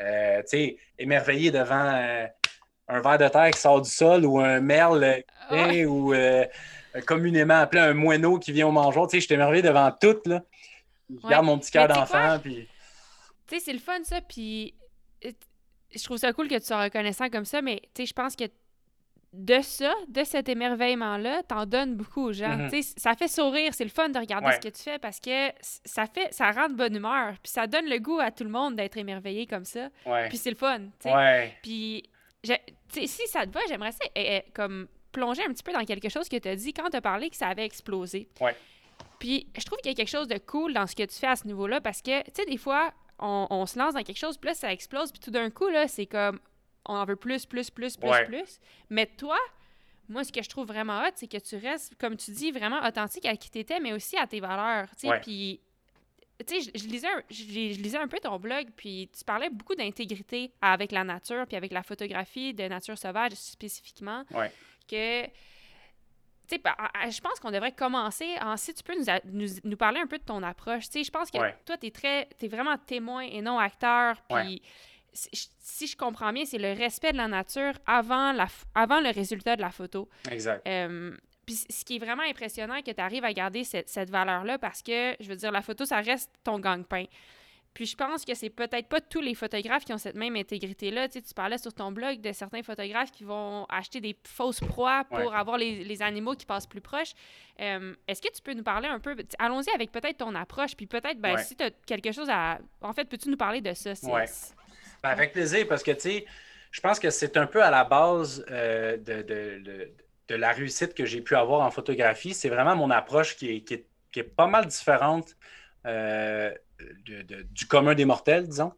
Euh, émerveillé devant euh, un verre de terre qui sort du sol ou un merle ah ou euh, communément appelé un moineau qui vient au mangeoir. Je suis émerveillé devant tout. Là. Je garde mon petit cœur d'enfant. Puis... Tu sais, c'est le fun, ça, puis euh, je trouve ça cool que tu sois reconnaissant comme ça, mais tu sais, je pense que de ça, de cet émerveillement-là, t'en donnes beaucoup aux gens. Mm-hmm. Tu sais, ça fait sourire, c'est le fun de regarder ce que tu fais parce que ça fait, ça rend de bonne humeur, puis ça donne le goût à tout le monde d'être émerveillé comme ça. Puis c'est le fun, tu sais. Puis, si ça te va, j'aimerais ça, eh, eh, comme plonger un petit peu dans quelque chose que tu as dit quand tu as parlé que ça avait explosé. Ouais. Puis je trouve qu'il y a quelque chose de cool dans ce que tu fais à ce niveau-là parce que, tu sais, des fois, on, se lance dans quelque chose, puis là, ça explose, puis tout d'un coup, là, c'est comme, on en veut plus, plus, plus, plus, plus. Mais toi, moi, ce que je trouve vraiment hot, c'est que tu restes, comme tu dis, vraiment authentique à qui tu étais, mais aussi à tes valeurs, tu sais, puis... Tu sais, je, lisais un, je, lisais un peu ton blog, puis tu parlais beaucoup d'intégrité avec la nature, puis avec la photographie de nature sauvage spécifiquement. Ouais. Que je pense qu'on devrait commencer. si tu peux nous, nous, parler un peu de ton approche. je pense que toi, tu es, très, es vraiment témoin et non acteur. Puis, si je comprends bien, c'est le respect de la nature avant, la, avant le résultat de la photo. Exact. Euh, puis ce qui est vraiment impressionnant, que tu arrives à garder cette, cette valeur-là parce que, je veux dire, la photo, ça reste ton gang-pain. Puis je pense que c'est peut-être pas tous les photographes qui ont cette même intégrité-là. Tu, sais, tu parlais sur ton blog de certains photographes qui vont acheter des fausses proies pour avoir les, animaux qui passent plus proches. Euh, est-ce que tu peux nous parler un peu? Allons-y avec peut-être ton approche, puis peut-être, ben, si tu as quelque chose à. En fait, peux-tu nous parler de ça? Oui. Ben, avec plaisir, parce que, tu sais, je pense que c'est un peu à la base euh, de, de la réussite que j'ai pu avoir en photographie. C'est vraiment mon approche qui est, pas mal différente euh, du commun des mortels, disons.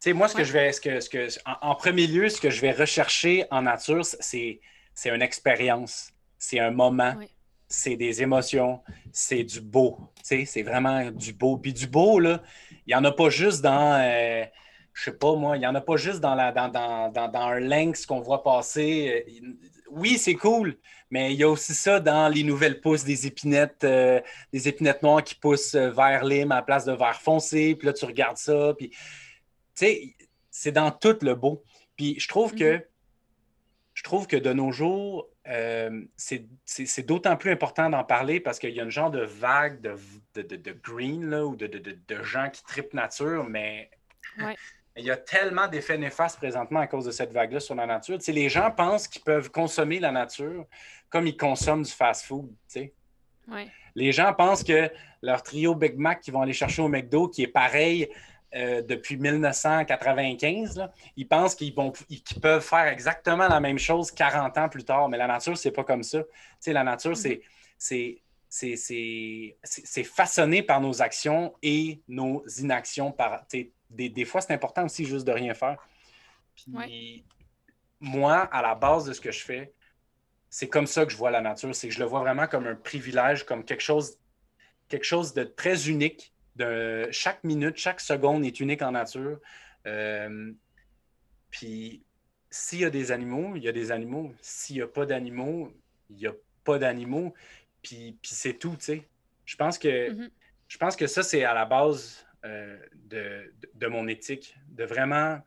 Tu sais, moi, ce que je vais, ce que, ce que, en, premier lieu, ce que je vais rechercher en nature, c'est, c'est une expérience, c'est un moment, c'est des émotions, c'est du beau. Tu sais, c'est vraiment du beau. Puis du beau, là, il n'y en a pas juste dans, euh, je sais pas moi, il n'y en a pas juste dans, la, dans, dans, dans, un lynx qu'on voit passer. Oui, c'est cool, mais il y a aussi ça dans les nouvelles pousses des épinettes, euh, des épinettes noires qui poussent euh, vers lime à la place de vert foncé. Puis là, tu regardes ça, puis sais, c'est dans tout le beau. Puis je trouve que mhm. je trouve que de nos jours, euh, c'est d'autant plus important d'en parler parce qu'il y a une genre de vague de, de, green là, ou de, gens qui tripent nature, mais il y a tellement d'effets néfastes présentement à cause de cette vague-là sur la nature. Tu les gens pensent qu'ils peuvent consommer la nature comme ils consomment du fast-food. Les gens pensent que leur trio Big Mac qu'ils vont aller chercher au McDo, qui est pareil euh, depuis 1995, ils pensent qu'ils peuvent faire exactement la même chose 40 ans plus tard, mais la nature, c'est pas comme ça. la nature, c'est façonné par nos actions et nos inactions. Par, des, fois, c'est important aussi juste de rien faire. moi, à la base de ce que je fais, c'est comme ça que je vois la nature. C'est que je le vois vraiment comme un privilège, comme quelque chose, quelque chose de très unique de chaque minute, chaque seconde est unique en nature. Euh, puis s'il y a des animaux, il y a des animaux. S'il n'y a pas d'animaux, il n'y a pas d'animaux. Puis, puis c'est tout, tu sais. Je pense que mm-hmm. je pense que ça, c'est à la base euh, de, de, mon éthique, de vraiment,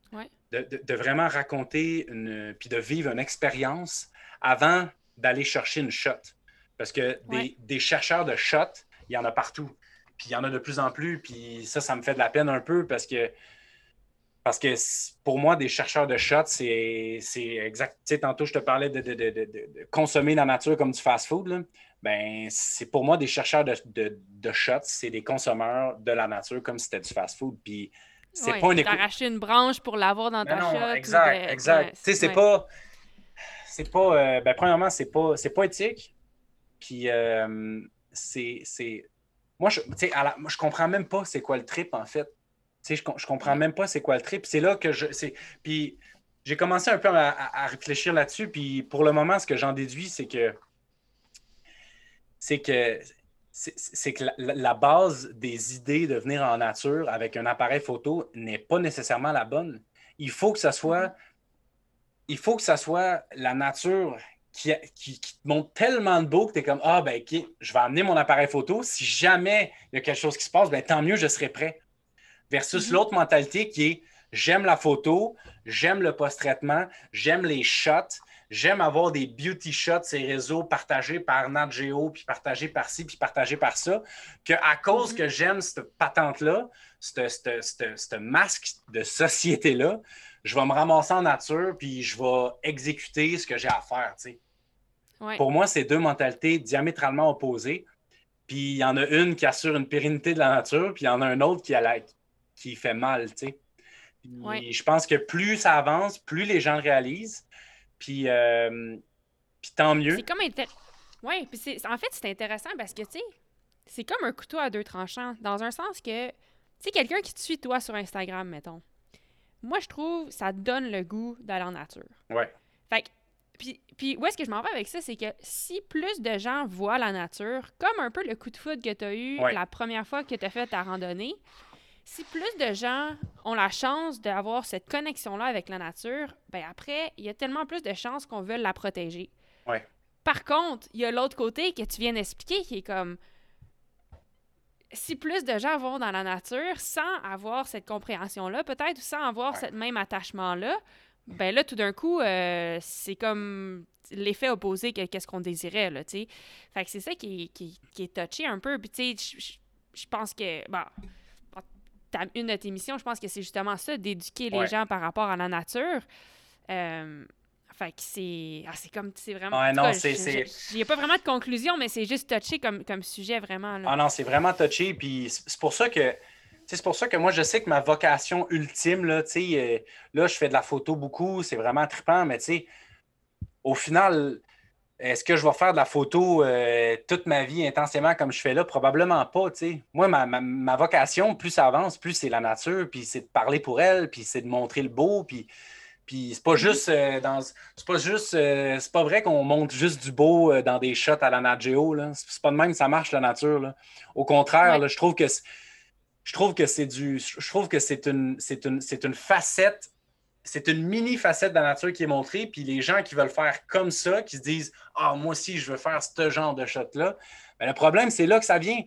de, vraiment raconter une, puis de vivre une expérience avant d'aller chercher une shot. Parce que des, des chercheurs de shot, il y en a partout. Puis il y en a de plus en plus. Puis ça, ça me fait de la peine un peu parce que parce que pour moi, des chercheurs de shots, c'est exact. Tu sais, tantôt, je te parlais de, consommer la nature comme du fast-food. Ben, c'est pour moi des chercheurs de, shots, c'est des consommeurs de la nature comme si c'était du fast-food. Puis c'est pas une arraché une branche pour l'avoir dans ta shot. Exact, exact. tu sais, c'est pas. C'est pas. Euh, ben, premièrement, c'est pas, pas éthique. Puis euh, c'est moi, je, ne je comprends même pas c'est quoi le trip, en fait. je, je comprends même pas c'est quoi le trip. C'est là que je. Puis j'ai commencé un peu à, réfléchir là-dessus. Puis pour le moment, ce que j'en déduis, c'est que c'est que c'est que la, base des idées de venir en nature avec un appareil photo n'est pas nécessairement la bonne. Il faut que ça soit, mm-hmm. il faut que ça soit la nature qui, te montre tellement de beau que tu es comme Ah, ben, OK, je vais amener mon appareil photo. Si jamais il y a quelque chose qui se passe, ben, tant mieux, je serai prêt. Versus mhm. l'autre mentalité qui est J'aime la photo, j'aime le post-traitement, j'aime les shots, j'aime avoir des beauty shots, ces réseaux partagés par Nat Geo, puis partagés par ci, puis partagés par ça, que à cause mhm. que j'aime cette patente-là, ce masque de société-là, je vais me ramasser en nature, puis je vais exécuter ce que j'ai à faire. Pour moi, c'est deux mentalités diamétralement opposées. Puis il y en a une qui assure une pérennité de la nature, puis il y en a un autre qui, a la... qui fait mal. Je pense que plus ça avance, plus les gens le réalisent. Puis, euh, puis tant mieux. C'est comme Oui, puis en fait, c'est intéressant parce que, tu sais, c'est comme un couteau à deux tranchants, dans un sens que, tu sais, quelqu'un qui te suit, toi, sur Instagram, mettons. Moi, je trouve ça donne le goût d'aller en nature. Ouais. Fait que puis, où est-ce que je m'en vais avec ça? C'est que si plus de gens voient la nature, comme un peu le coup de foudre que tu as eu la première fois que tu as fait ta randonnée, si plus de gens ont la chance d'avoir cette connexion-là avec la nature, ben après, il y a tellement plus de chances qu'on veut la protéger. Ouais. Par contre, il y a l'autre côté que tu viens d'expliquer qui est comme si plus de gens vont dans la nature sans avoir cette compréhension-là, peut-être, ou sans avoir ce même attachement-là, ben là, tout d'un coup, euh, c'est comme l'effet opposé que qu'est-ce qu'on désirait, là, tu sais. Fait que c'est ça qui, qui, qui, est touché un peu. Puis, tu sais, je pense que, bon, une de tes missions, je pense que c'est justement ça, d'éduquer les gens par rapport à la nature. Euh, fait que c'est. Ah, c'est comme. C'est vraiment. Ouais, non, c'est. Il n'y a pas vraiment de conclusion, mais c'est juste touché comme, comme sujet, vraiment. Là. Ah non, c'est vraiment touché. Puis c'est pour ça que c'est pour ça que moi, je sais que ma vocation ultime, là, euh, là je fais de la photo beaucoup, c'est vraiment trippant, mais au final, Est-ce que je vais faire de la photo euh, toute ma vie intensément comme je fais là? Probablement pas. Moi, ma, vocation, plus ça avance, plus c'est la nature, puis c'est de parler pour elle, puis c'est de montrer le beau, puis, puis c'est pas mhm. juste euh, dans. C'est pas juste. Euh, c'est pas vrai qu'on montre juste du beau dans des shots à la Nat Geo. C'est pas de même que ça marche la nature. Au contraire, je trouve que je trouve que c'est du. Je trouve que c'est une, une, une facette c'est une mini facette de la nature qui est montrée, puis les gens qui veulent faire comme ça, qui se disent Ah, moi aussi, je veux faire ce genre de shot-là, ben, le problème, c'est là que ça vient.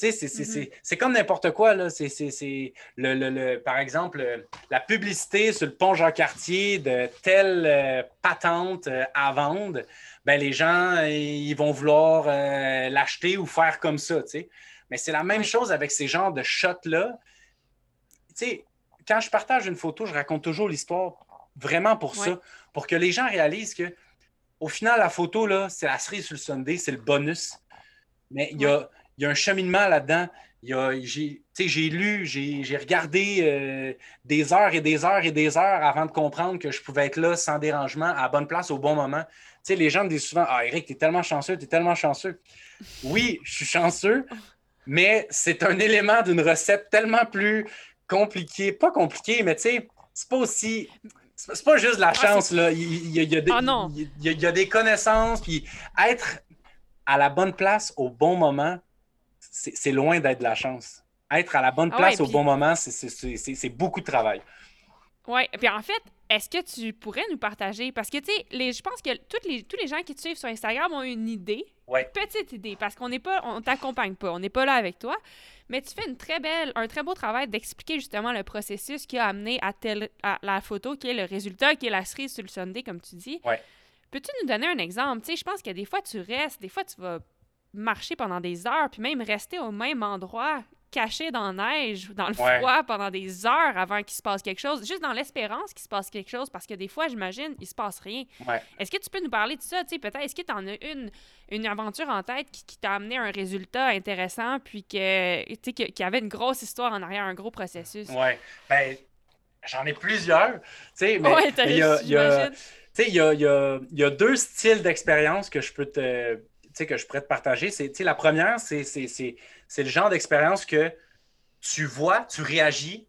Mm-hmm. C'est comme n'importe quoi. Là. C'est, le, le, par exemple, la publicité sur le pont Jean-Cartier de telle euh, patente euh, à vendre, ben, les gens ils vont vouloir euh, l'acheter ou faire comme ça. Mais c'est la même chose avec ces genres de shots-là. Quand je partage une photo, je raconte toujours l'histoire vraiment pour ça, pour que les gens réalisent que au final, la photo, là, c'est la cerise sur le Sunday, c'est le bonus. Mais il y, a, un cheminement là-dedans. J'ai lu, j'ai regardé euh, des heures et des heures et des heures avant de comprendre que je pouvais être là sans dérangement, à bonne place, au bon moment. les gens me disent souvent Ah, Eric, tu es tellement chanceux, tu es tellement chanceux. Oui, je suis chanceux, mais c'est un élément d'une recette tellement plus compliqué. Pas compliqué, mais tu sais, c'est pas aussi. C'est pas juste de la ah, chance, là. Il, y a, des, ah, il, y a, des connaissances, puis être à la bonne place au bon moment, c'est loin d'être de la chance. Être à la bonne ah place au bon moment, c'est beaucoup de travail. Oui, puis en fait, est-ce que tu pourrais nous partager? Parce que, tu sais, je pense que toutes les, tous les gens qui te suivent sur Instagram ont une idée, ouais. petite idée, parce qu'on n'est pas, on t'accompagne pas, on n'est pas là avec toi. Mais tu fais une très belle, un très beau travail d'expliquer justement le processus qui a amené à, tel, à la photo, qui est le résultat, qui est la cerise sur le Sunday, comme tu dis. Ouais. Peux-tu nous donner un exemple? Tu sais, je pense que des fois, tu restes, des fois, tu vas marcher pendant des heures, puis même rester au même endroit caché dans la neige, dans le froid pendant des heures avant qu'il se passe quelque chose, juste dans l'espérance qu'il se passe quelque chose, parce que des fois, j'imagine, il se passe rien. Est-ce que tu peux nous parler de ça? Peut-être, est-ce que tu en as une, une aventure en tête qui, t'a amené un résultat intéressant, puis que, qui, qui avait une grosse histoire en arrière, un gros processus? Oui. Ben, j'en ai plusieurs. Mais il y a, y a deux styles d'expérience que je peux te que je pourrais te partager. C'est, la première, c'est, le genre d'expérience que tu vois, tu réagis,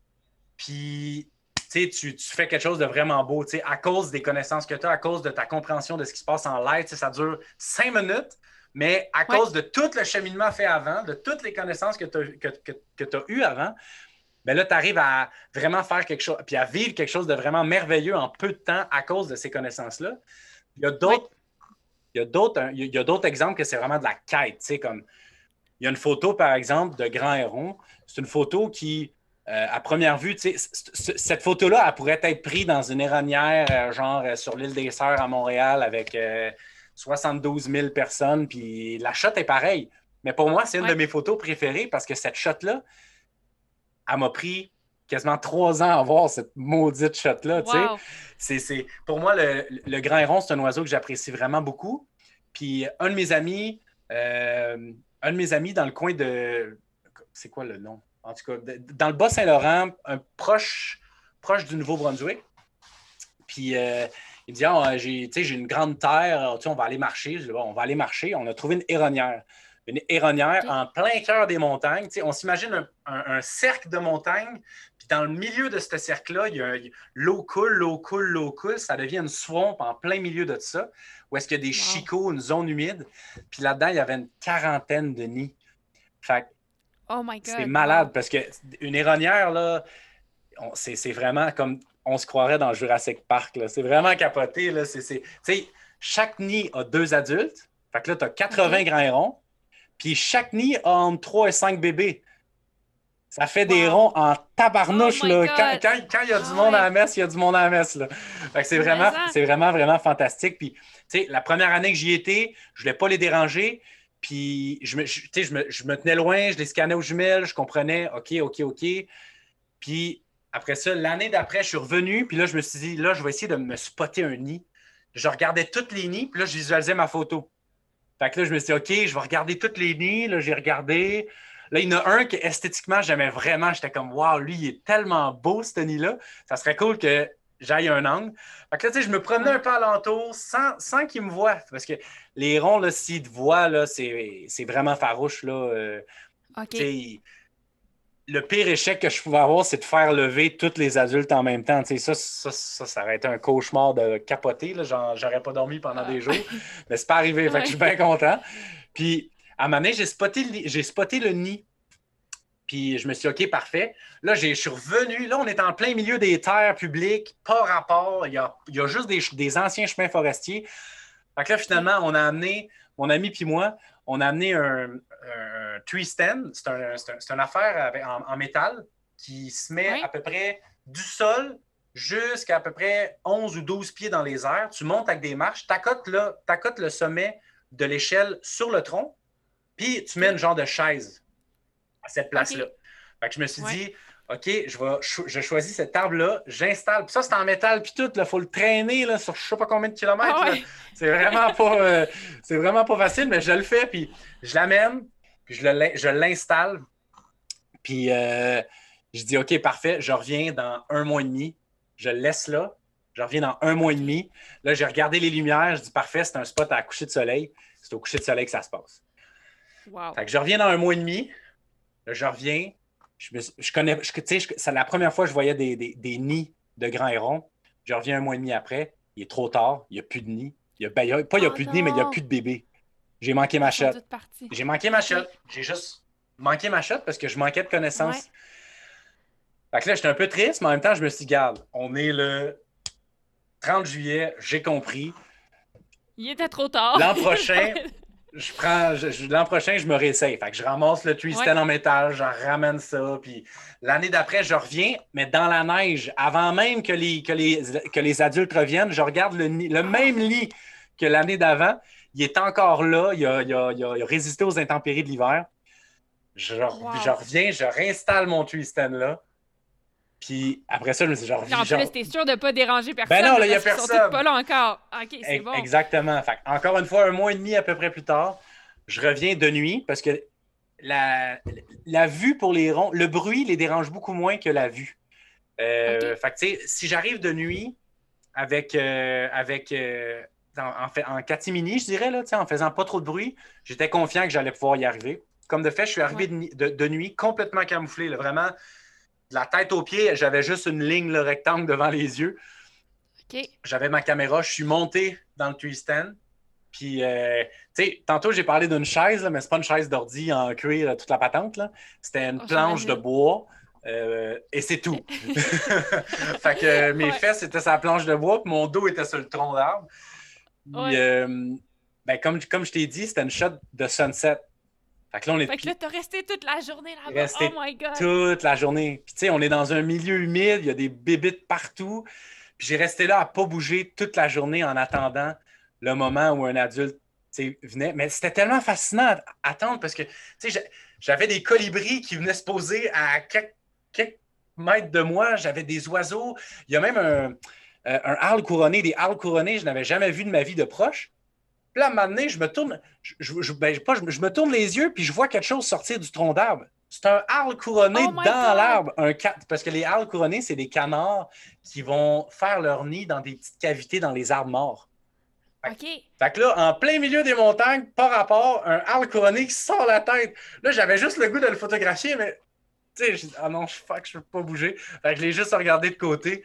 puis tu, tu, fais quelque chose de vraiment beau à cause des connaissances que tu as, à cause de ta compréhension de ce qui se passe en live. Ça dure cinq minutes, mais à cause de tout le cheminement fait avant, de toutes les connaissances que tu as, que, eues avant, ben là, tu arrives à vraiment faire quelque chose, puis à vivre quelque chose de vraiment merveilleux en peu de temps à cause de ces connaissances-là. Il y a d'autres il y a d'autres, il y a d'autres exemples que c'est vraiment de la quête. Tu sais, comme il y a une photo, par exemple, de Grand Héron. C'est une photo qui, euh, à première vue, tu sais, cette photo-là, elle pourrait être prise dans une éranière, euh, genre euh, sur l'île des Sœurs à Montréal, avec 72 000 personnes, puis la shot est pareille. Mais pour moi, c'est une de mes photos préférées parce que cette shot-là, elle m'a pris quasiment trois ans à voir cette maudite shot-là. C'est, pour moi, le, grand héron, c'est un oiseau que j'apprécie vraiment beaucoup. Puis un de mes amis, euh, un de mes amis dans le coin de. C'est quoi le nom? En tout cas, dans le Bas-Saint-Laurent, un proche, proche du Nouveau-Brunswick. Puis euh, il dit ah, j'ai, j'ai une grande terre, on va aller marcher. Je dis, on va aller marcher. On a trouvé une héronnière une héronnière en plein cœur des montagnes. on s'imagine un, cercle de montagnes, dans le milieu de ce cercle-là, il y a l'eau coule, l'eau coule, l'eau coule. Ça devient une swamp en plein milieu de ça, où est-ce qu'il y a des chicots, une zone humide. Puis là-dedans, il y avait une quarantaine de nids. Fait oh my God. C'est malade parce qu'une héronnière, là, c'est vraiment comme on se croirait dans Jurassic Park. C'est vraiment capoté. Là. chaque nid a deux adultes. Fait que là, tu as 80 grands hérons. Puis chaque nid a entre 3 et 5 bébés. Ça fait des ronds en tabarnouche. Oh là. Quand, il y a du ah monde à la messe, il y a du monde à la messe. Là. c'est vraiment, c'est vraiment, vraiment fantastique. Puis, la première année que j'y étais, je ne voulais pas les déranger. Puis, je me, je, me, je me tenais loin, je les scannais aux jumelles, je comprenais, OK, OK, OK. Puis, après ça, l'année d'après, je suis revenu. Puis là, je me suis dit, là, je vais essayer de me spotter un nid. Je regardais toutes les nids, puis là, je visualisais ma photo. Fait que là, je me suis dit, OK, je vais regarder toutes les nids. Là, j'ai regardé. Là, il y en a un que esthétiquement, j'aimais vraiment. J'étais comme, waouh, lui, il est tellement beau, ce nid-là. Ça serait cool que j'aille un angle. Fait que là, tu sais, je me promenais un peu alentour sans, sans qu'ils me voient. Parce que les ronds, là, s'ils te voient, là, c'est vraiment farouche, là. Euh, OK. le pire échec que je pouvais avoir, c'est de faire lever tous les adultes en même temps. Ça, ça, ça, ça, aurait été un cauchemar de capoter. J'aurais pas dormi pendant des jours. Mais c'est pas arrivé. Fait que je suis bien content. Puis, à ma main, j'ai spoté, spoté le nid puis je me suis dit, OK, parfait. Là, je suis revenu. Là, on est en plein milieu des terres publiques, pas rapport. Il y a, juste des, anciens chemins forestiers. Fait que là, finalement, on a amené, mon ami puis moi, on a amené un, tree stand. C'est un, une affaire en, métal qui se met à peu près du sol jusqu'à à peu près 11 ou 12 pieds dans les airs. Tu montes avec des marches, tu accotes le sommet de l'échelle sur le tronc, puis tu mets une genre de chaise à cette place-là. Fait que je me suis dit, OK, je, vais je choisis cette table-là, j'installe. Puis ça, c'est en métal, puis tout, il faut le traîner là, sur je sais pas combien de kilomètres. Ah c'est vraiment, pas, euh, vraiment pas facile, mais je le fais, puis je l'amène, puis je l'installe. Puis euh, je dis, OK, parfait, je reviens dans un mois et demi. Je le laisse là. Je reviens dans un mois et demi. Là, j'ai regardé les lumières. Je dis, parfait, c'est un spot à coucher de soleil. C'est au coucher de soleil que ça se passe. Wow. Fait que je reviens dans un mois et demi. Là, je reviens. Je, je connais, c'est la première fois que je voyais des, nids de grands hérons. Je reviens un mois et demi après. Il est trop tard. Il n'y a plus de nid. Il y a, pas il n'y a oh plus de nid, mais il n'y a plus de bébés. J'ai manqué ma shot. J'ai manqué ma shot. J'ai juste manqué ma shot parce que je manquais de connaissances. Fait que là, j'étais un peu triste, mais en même temps, je me suis dit, garde, on est le 30 juillet, j'ai compris. Il était trop tard. L'an prochain, je prends, l'an prochain, je me réessaye. Fait que je ramasse le twisted en métal, j'en ramène ça. Puis l'année d'après, je reviens, mais dans la neige, avant même que les, que les, que les adultes reviennent, je regarde le, le ah. même lit que l'année d'avant. Il est encore là, il a, il, a, il, a, résisté aux intempéries de l'hiver. Je, je, reviens, je réinstalle mon twisted là. Puis après ça, je me suis genre. En plus, t'es sûr de ne pas déranger personne. Ben non, là, il n'y a personne. Sont pas là encore. OK, c'est bon. Exactement. Fait, encore une fois, un mois et demi à peu près plus tard, je reviens de nuit parce que la, la vue pour les ronds, le bruit les dérange beaucoup moins que la vue. Euh, Fait que, si j'arrive de nuit avec, euh, avec euh, en, en, catimini, je dirais, là, en faisant pas trop de bruit, j'étais confiant que j'allais pouvoir y arriver. Comme de fait, je suis arrivé de, de, nuit complètement camouflé. Là, vraiment, la tête aux pieds, j'avais juste une ligne le rectangle devant les yeux. J'avais ma caméra, je suis monté dans le tree stand. Puis, euh, tu sais, tantôt j'ai parlé d'une chaise, mais c'est pas une chaise d'ordi en cuir, toute la patente. C'était une oh, planche de bois. Euh, et c'est tout. fait que mes fesses étaient sur la planche de bois, puis mon dos était sur le tronc d'arbre. Euh, ben, comme, comme je t'ai dit, c'était une shot de sunset. Fait que là, on est. Fait que là, t'as resté toute la journée là-bas. Oh my God! Toute la journée. Puis, tu sais, on est dans un milieu humide, il y a des bébites partout. Puis, j'ai resté là à pas bouger toute la journée en attendant le moment où un adulte venait. Mais c'était tellement fascinant à attendre parce que, tu sais, j'avais des colibris qui venaient se poser à quelques, mètres de moi. J'avais des oiseaux. Il y a même un, euh, un hâle couronné, des hâles couronnés, je n'avais jamais vu de ma vie de proche. Puis là, à un moment donné, je me tourne, je, ben, pas, je, me tourne les yeux, puis je vois quelque chose sortir du tronc d'arbre. C'est un harle couronné oh dans l'arbre. Un Parce que les harles couronnés, c'est des canards qui vont faire leur nid dans des petites cavités dans les arbres morts. OK. Fait que là, en plein milieu des montagnes, par rapport, un harle couronné qui sort la tête. Là, j'avais juste le goût de le photographier, mais tu sais, ah non, je, fuck, je peux pas bouger. Fait que je l'ai juste regardé de côté.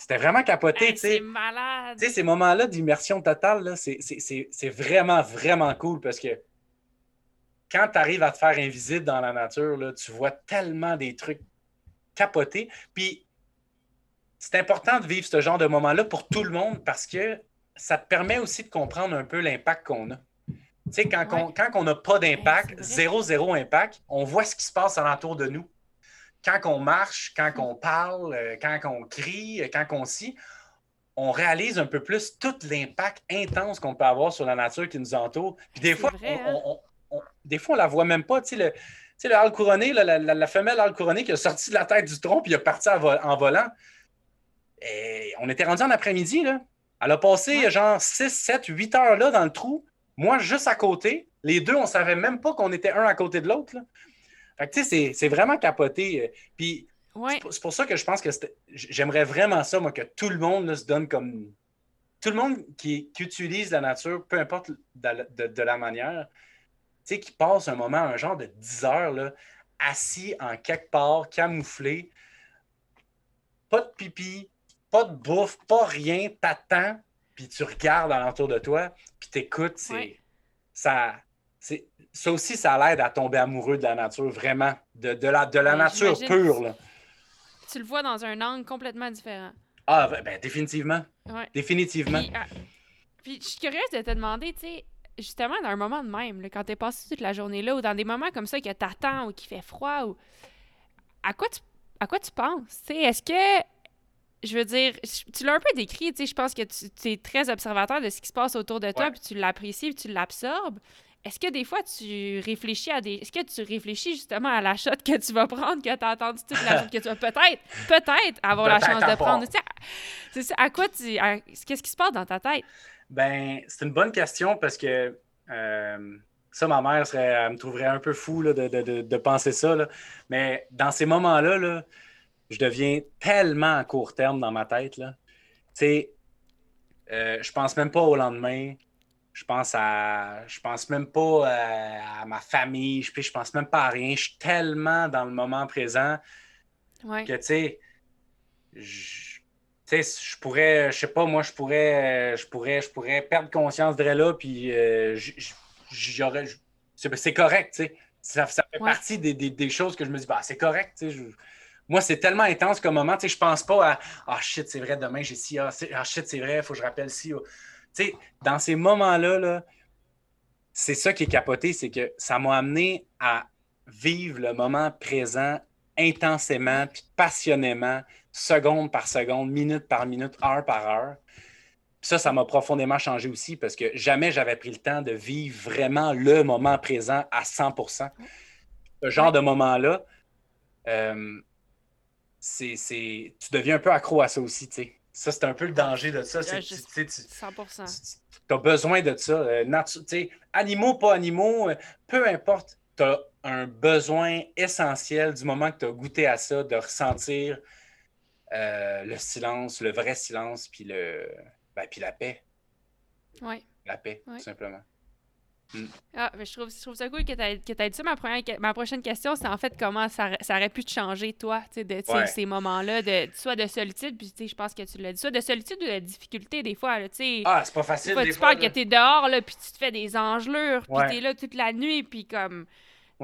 C'était vraiment capoté, tu sais. C'est malade. Tu sais, ces moments-là d'immersion totale, c'est vraiment, vraiment cool parce que quand tu arrives à te faire invisible dans la nature, là, tu vois tellement des trucs capotés. Puis, c'est important de vivre ce genre de moment-là pour tout le monde parce que ça te permet aussi de comprendre un peu l'impact qu'on a. Tu sais, quand, on n'a pas d'impact, zéro, zéro impact, on voit ce qui se passe alentour de nous quand on marche, quand on parle, euh, quand on crie, euh, quand on scie, on réalise un peu plus tout l'impact intense qu'on peut avoir sur la nature qui nous entoure. Puis des fois, hein? on, des fois, on la voit même pas. Tu sais, le, le hâle couronné, la, femelle hâle couronné qui a sorti de la tête du tronc puis a parti en volant. Et on était rendu en après-midi. Là. Elle a passé genre 6, 7, 8 heures là dans le trou. Moi, juste à côté. Les deux, on ne savait même pas qu'on était un à côté de l'autre. Fait tu sais, c'est vraiment capoté. Euh, puis C'est pour ça que je pense que j'aimerais vraiment ça, moi, que tout le monde se donne comme. Tout le monde qui, utilise la nature, peu importe de, la manière, tu sais, qui passe un moment, un genre de 10 heures, là, assis en quelque part, camouflé, pas de pipi, pas de bouffe, pas rien, t'attends, puis tu regardes alentour de toi, puis t'écoutes, c'est. Ça, ça aussi, ça l'aide à tomber amoureux de la nature, vraiment, de, la, de la nature pure. Là. Tu le vois dans un angle complètement différent. Ah, ben, définitivement. Définitivement. Ah, puis, je suis curieuse de te demander, tu sais, justement, dans un moment de même, là, quand t'es passé toute la journée là, ou dans des moments comme ça que t'attends ou qu'il fait froid, ou à quoi tu, à quoi tu penses? Est-ce que je veux dire, tu l'as un peu décrit, tu sais, je pense que tu es très observateur de ce qui se passe autour de toi, puis tu l'apprécies, puis tu l'absorbes. Est-ce que des fois tu réfléchis à des. Est-ce que tu réfléchis justement à la shot que tu vas prendre, que tu as entendu toute la que tu vas peut-être, peut-être avoir la chance de prendre? C'est ça. À quoi tu. Qu'est-ce qui se passe dans ta tête? Ben, c'est une bonne question parce que euh, ça, ma mère serait, elle me trouverait un peu fou de, de, de, penser ça. Là. Mais dans ces moments-là, là, je deviens tellement à court terme dans ma tête. Tu sais, euh, je pense même pas au lendemain. Je pense à. Je pense même pas euh, à, ma famille. Je, je pense même pas à rien. Je suis tellement dans le moment présent que, tu sais, je, je pourrais, je sais pas, moi, je pourrais, je pourrais, je pourrais perdre conscience de là, puis euh, j'aurais. C'est correct, tu sais. Ça, fait partie des, choses que je me dis, bah, c'est correct, tu sais moi, c'est tellement intense comme moment. Tu sais, je pense pas à Ah shit, c'est vrai, demain j'ai ci. Ah, ah shit, c'est vrai, il faut que je rappelle ci. Sais, dans ces moments-là, -là, c'est ça qui est capoté, c'est que ça m'a amené à vivre le moment présent intensément, puis passionnément, seconde par seconde, minute par minute, heure par heure. ça, ça m'a profondément changé aussi parce que jamais j'avais pris le temps de vivre vraiment le moment présent à 100% Ce genre de moment-là, euh, tu deviens un peu accro à ça aussi, tu sais. Ça, c'est un peu le danger de ça. C'est, 100%. Tu as besoin de ça. Euh, animaux, pas animaux, euh, peu importe, tu as un besoin essentiel du moment que tu as goûté à ça, de ressentir euh, le silence, le vrai silence, puis, le, ben, puis la paix. Oui. La paix, tout simplement. Mm. Ah, mais je trouve, je trouve ça cool que tu aies, dit ça. Ma, première, ma prochaine question, c'est en fait comment ça, ça, aurait pu te changer, toi, de ces moments-là, de, soit de solitude, puis je pense que tu l'as dit, soit de solitude ou de difficulté, des fois. Là, ah, c'est pas facile. Fois, des tu parles que tu es dehors, là, puis tu te fais des engelures, puis tu es là toute la nuit, puis comme.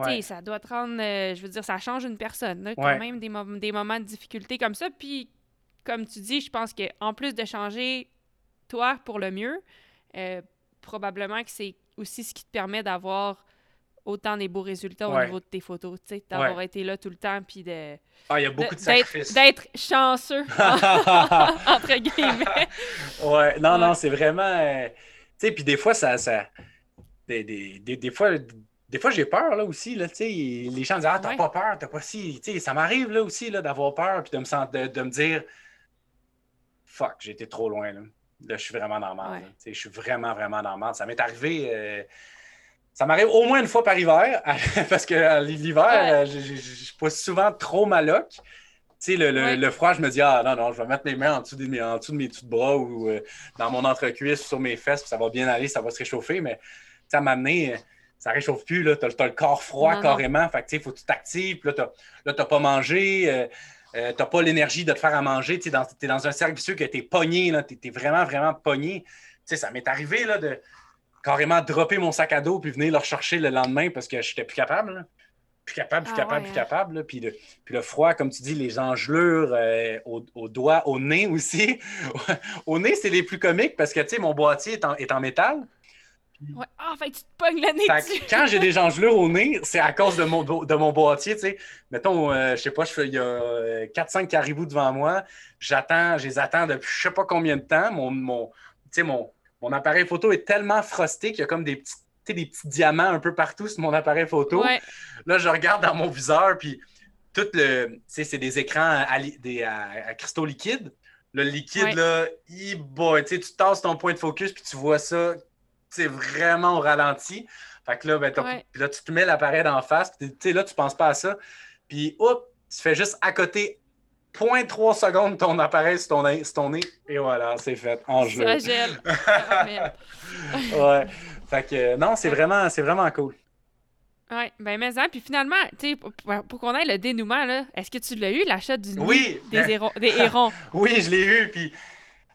sais, ça doit te rendre. Euh, je veux dire, ça change une personne, là, quand même, des, des moments de difficulté comme ça. Puis, comme tu dis, je pense qu'en plus de changer toi pour le mieux, euh, probablement que c'est aussi ce qui te permet d'avoir autant des beaux résultats au niveau de tes photos, tu sais, d'avoir été là tout le temps, puis de... Ah, il y a beaucoup de, sacrifices. D'être chanceux, entre guillemets. ouais, non, non, c'est vraiment... Euh, tu sais, puis des fois, ça... ça... Des, des, des, fois... Des fois, j'ai peur, là, aussi, là, tu sais, les gens disent « Ah, t'as pas peur, t'as pas si... » Tu sais, ça m'arrive, là, aussi, là, d'avoir peur, puis de me, de, de me dire « Fuck, j'ai été trop loin, là. » Là, je suis vraiment normal. Je suis vraiment, vraiment normal. Ça m'est arrivé. Euh, ça m'arrive au moins une fois par hiver, parce que euh, l'hiver, euh, je, suis souvent trop maloc. Tu sais, le, froid, je me dis, ah non, non, je vais mettre mes mains en dessous de mes, en dessous de mes bras ou dans mon entrecuisse sur mes fesses, puis ça va bien aller, ça va se réchauffer. Mais ça m'a amené, ça réchauffe plus, là. Tu as, le corps froid carrément. Fait que, tu sais, il faut que tu t'actives. Là, tu n'as pas mangé. Euh, tu n'as pas l'énergie de te faire à manger, tu es, dans un cercle vicieux que tu es pogné, tu es, vraiment, vraiment pogné. ça m'est arrivé là, de carrément dropper mon sac à dos puis venir le rechercher le lendemain parce que je n'étais plus capable. Plus capable, plus ah capable, plus hein. capable. Puis, le, puis, le, froid, comme tu dis, les engelures euh, au, doigt, au nez aussi. au nez, c'est les plus comiques parce que mon boîtier est en, est en métal. Ouais. Ah, fait tu te pognes le nez Quand j'ai des engelures au nez, c'est à cause de mon, de mon boîtier, tu sais. Mettons, euh, je sais pas, il y a 4-5 euh, caribous devant moi. J'attends, je les attends depuis je sais pas combien de temps. Mon, mon, mon, mon appareil photo est tellement frosté qu'il y a comme des petits, des petits diamants un peu partout sur mon appareil photo. Là, je regarde dans mon viseur, puis tout le... c'est des écrans à, des, à, cristaux liquides. Le liquide, là, il, tu tasses ton point de focus, puis tu vois ça c'est vraiment au ralenti. Fait que là, ben, là, tu te mets l'appareil en face, puis là, tu penses pas à ça. Puis, hop, tu fais juste à côté 0.3 secondes ton appareil sur ton, nez, ton nez et voilà, c'est fait. En jeu. Ça gèle. Ouais. Fait que non, c'est vraiment, c'est vraiment cool. Oui, ben mais ça, puis finalement, tu sais, pour, pour qu'on ait le dénouement, là, est-ce que tu l'as eu, l'achat du oui, des, hérons, des hérons? oui, je l'ai eu, puis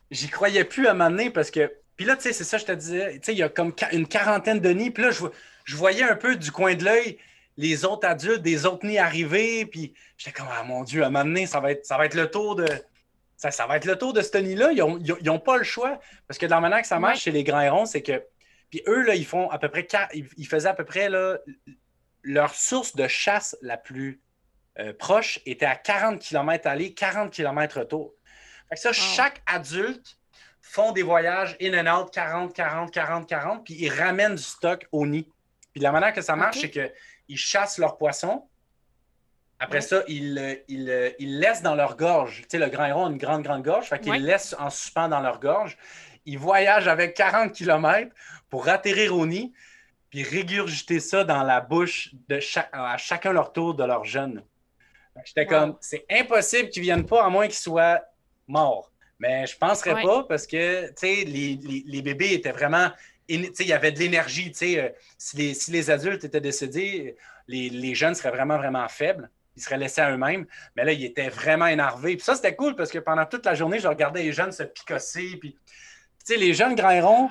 j'y croyais plus à m'amener parce que. Puis là, tu sais, c'est ça, je te disais, tu sais, il y a comme une quarantaine de nids, puis là, je, je voyais un peu du coin de l'œil les autres adultes des autres nids arriver, puis j'étais comme, ah mon Dieu, à m'amener, ça va être, ça va être le tour de. Ça, ça va être le tour de ce nid-là. Ils n'ont pas le choix. Parce que dans la manière que ça marche chez les grands hérons, c'est que. Puis eux, là, ils font à peu près. Ils faisaient à peu près là, leur source de chasse la plus euh, proche était à 40 km aller, 40 km retour. Fait que ça, chaque adulte font des voyages in and out 40, 40, 40, 40, puis ils ramènent du stock au nid. Puis la manière que ça marche, c'est qu'ils chassent leurs poissons. Après ça, ils, ils, ils, laissent dans leur gorge. Tu sais, le grand héron a une grande, grande gorge. Fait qu'ils laissent en suspens dans leur gorge. Ils voyagent avec 40 km pour atterrir au nid puis régurgiter ça dans la bouche de à chacun leur tour de leur jeune. J'étais comme, c'est impossible qu'ils ne viennent pas à moins qu'ils soient morts. Mais je ne penserais pas parce que les, les, bébés étaient vraiment. Il y avait de l'énergie. Euh, si les, si les adultes étaient décédés, les, les, jeunes seraient vraiment, vraiment faibles. Ils seraient laissés à eux-mêmes. Mais là, ils étaient vraiment énervés. Puis ça, c'était cool parce que pendant toute la journée, je regardais les jeunes se picosser. Puis, les jeunes grains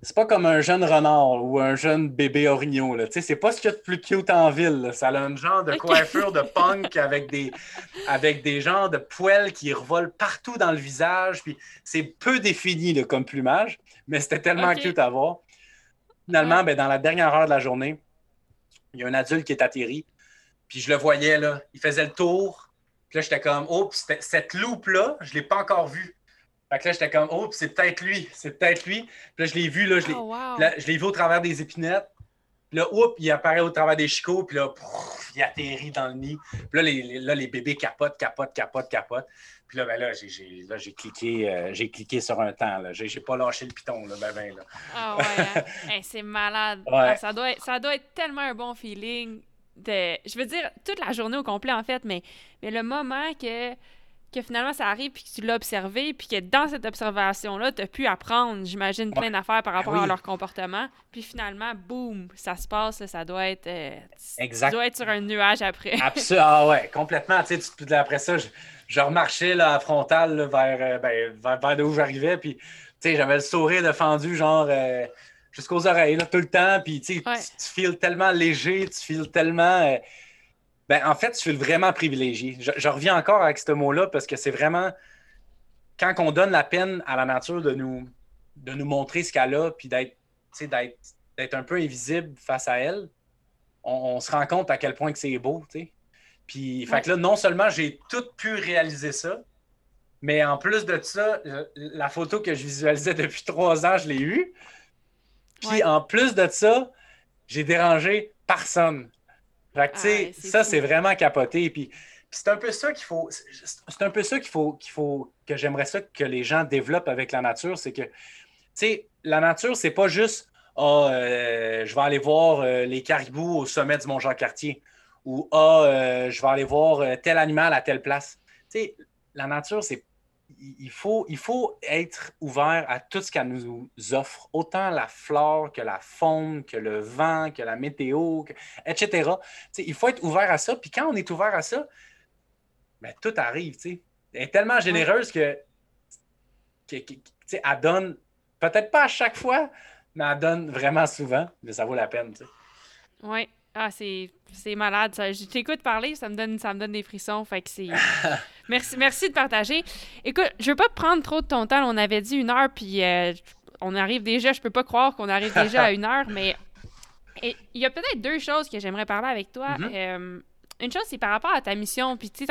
c'est pas comme un jeune renard ou un jeune bébé orignot. Là. C'est pas ce qu'il y a de plus cute en ville. Ça a un genre de coiffure de punk avec des, avec des genres de poils qui revolent partout dans le visage. Puis c'est peu défini là, comme plumage, mais c'était tellement cute à voir. Finalement, ben, dans la dernière heure de la journée, il y a un adulte qui est atterri. Puis je le voyais, là, il faisait le tour. Puis là, j'étais comme, oh, cette loupe-là, je ne l'ai pas encore vue. Fait que là, j'étais comme, oh, c'est peut-être lui, c'est peut-être lui. Puis là, je l'ai vu, là, je l'ai, oh, vu au travers des épinettes. Puis là, oups, il apparaît au travers des chicots, puis là, il atterrit dans le nid. Puis là, les, là, les bébés capotent, capotent, capotent, capotent. Puis là, ben là, j'ai, j'ai cliqué, euh, j'ai cliqué sur un temps. Là. J'ai, pas lâché le piton, là, ben, ben, là. Ah ouais, hein? c'est malade. Ah, ça, doit être, ça doit être tellement un bon feeling. De, je veux dire, toute la journée au complet, en fait, mais, mais le moment que que finalement ça arrive puis que tu l'as observé puis que dans cette observation-là, tu as pu apprendre, j'imagine, plein d'affaires par rapport à leur comportement. Puis finalement, boum, ça se passe, ça doit être. Euh, exact. Tu dois être sur un nuage après. Absolument. Ah ouais, complètement. Tu sais, après ça, je, je remarchais là, à frontal vers, euh, ben, vers, vers, d'où j'arrivais. Puis, tu sais, j'avais le sourire défendu, genre. Euh, jusqu'aux oreilles, là, tout le temps. Puis, tu, tu, files tellement léger, tu files tellement. Ben, en fait, je suis vraiment privilégié. Je, reviens encore avec ce mot-là parce que c'est vraiment quand on donne la peine à la nature de nous, de nous montrer ce qu'elle a, puis d'être, d'être un peu invisible face à elle, on, se rend compte à quel point que c'est beau. Puis, fait que là, non seulement j'ai tout pu réaliser ça, mais en plus de ça, la photo que je visualisais depuis trois ans, je l'ai eue. Puis en plus de ça, j'ai dérangé personne. Fait que, ah ça, c'est vraiment capoté. Puis, c'est un peu ça qu'il faut. C'est un peu ça qu'il faut, qu'il faut que j'aimerais ça que les gens développent avec la nature. C'est que, tu sais, la nature, c'est pas juste Ah, euh, je vais aller voir euh, les caribous au sommet du Mont-Jean-Cartier ou Ah, euh, je vais aller voir tel animal à telle place. Tu sais, la nature, c'est il faut, il faut être ouvert à tout ce qu'elle nous offre, autant la flore que la faune, que le vent, que la météo, etc. il faut être ouvert à ça. Puis quand on est ouvert à ça, ben, tout arrive. Elle est tellement généreuse que, elle donne, peut-être pas à chaque fois, mais elle donne vraiment souvent. Mais ça vaut la peine. Oui. Ah, c'est, malade. Ça. Je t'écoute parler, ça me donne, ça me donne des frissons. Fait que c'est. merci, merci de partager. Écoute, je veux pas prendre trop de ton temps. On avait dit une heure, puis euh, on arrive déjà. Je peux pas croire qu'on arrive déjà à une heure, mais il y a peut-être deux choses que j'aimerais parler avec toi. Mm-hmm. Euh, une chose, c'est par rapport à ta mission. Puis tu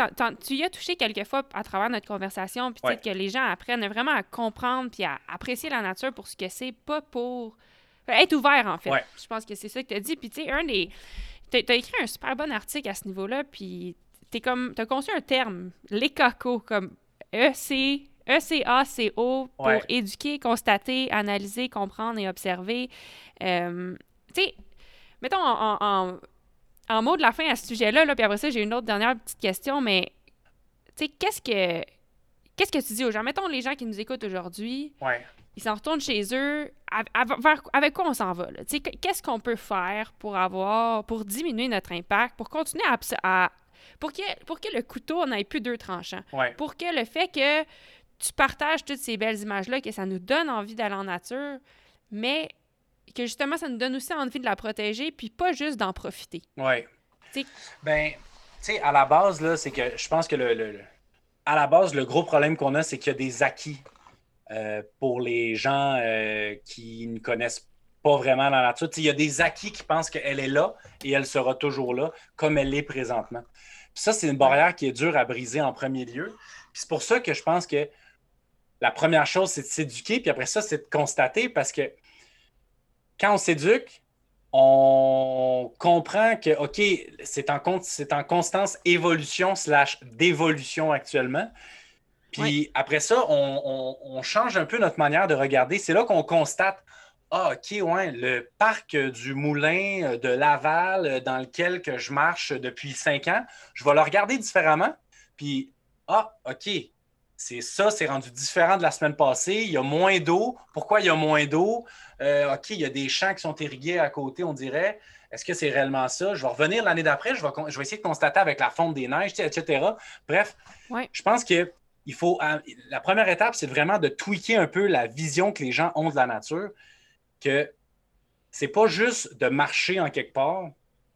y as touché quelques fois à travers notre conversation. Puis que les gens apprennent vraiment à comprendre puis à apprécier la nature pour ce que c'est, pas pour être ouvert, en fait. Je pense que c'est ça que tu as dit. Puis, tu sais, un des. Tu as, écrit un super bon article à ce niveau-là, puis tu as conçu un terme, l'écaco, comme E-C. E-C-A-C-O pour éduquer, constater, analyser, comprendre et observer. Euh, tu sais, mettons en, en mot de la fin à ce sujet-là, là, puis après ça, j'ai une autre dernière petite question, mais tu sais, qu'est-ce que qu'est-ce que tu dis aux gens? Mettons les gens qui nous écoutent aujourd'hui, Ouais. Ils s'en retournent chez eux. avec quoi on s'en va? Qu'est-ce qu'on peut faire pour avoir, pour diminuer notre impact, pour continuer à, pour que, pour que le couteau n'ait plus deux tranchants, Ouais. pour que le fait que tu partages toutes ces belles images-là, que ça nous donne envie d'aller en nature, mais que justement, ça nous donne aussi envie de la protéger, puis pas juste d'en profiter. Sais- Ben, tu sais, à la base, là, c'est que je pense que le, le- le- à la base, le gros problème qu'on a, c'est qu'il y a des acquis euh, pour les gens euh, qui ne connaissent pas vraiment la nature. Il y a des acquis qui pensent qu'elle est là et elle sera toujours là, comme elle l'est présentement. Puis ça, c'est une barrière qui est dure à briser en premier lieu. Puis c'est pour ça que je pense que la première chose, c'est de s'éduquer, puis après ça, c'est de constater, parce que quand on s'éduque, on comprend que, OK, c'est en, con- c'est en constante évolution slash dévolution actuellement. Puis Oui. après ça, on, on- on change un peu notre manière de regarder. C'est là qu'on constate, ah, OK, ouais, le parc du Moulin de Laval euh, dans lequel que je marche depuis cinq ans, je vais le regarder différemment. Puis, ah, OK, c'est ça, c'est rendu différent de la semaine passée. Il y a moins d'eau. Pourquoi il y a moins d'eau? Euh, OK, il y a des champs qui sont irrigués à côté, on dirait. Est-ce que c'est réellement ça? Je vais revenir l'année d'après, je vais, con- je vais essayer de constater avec la fonte des neiges, etc. Bref, Ouais. je pense que il faut. euh, La première étape, c'est vraiment de tweaker un peu la vision que les gens ont de la nature. Que c'est pas juste de marcher en quelque part,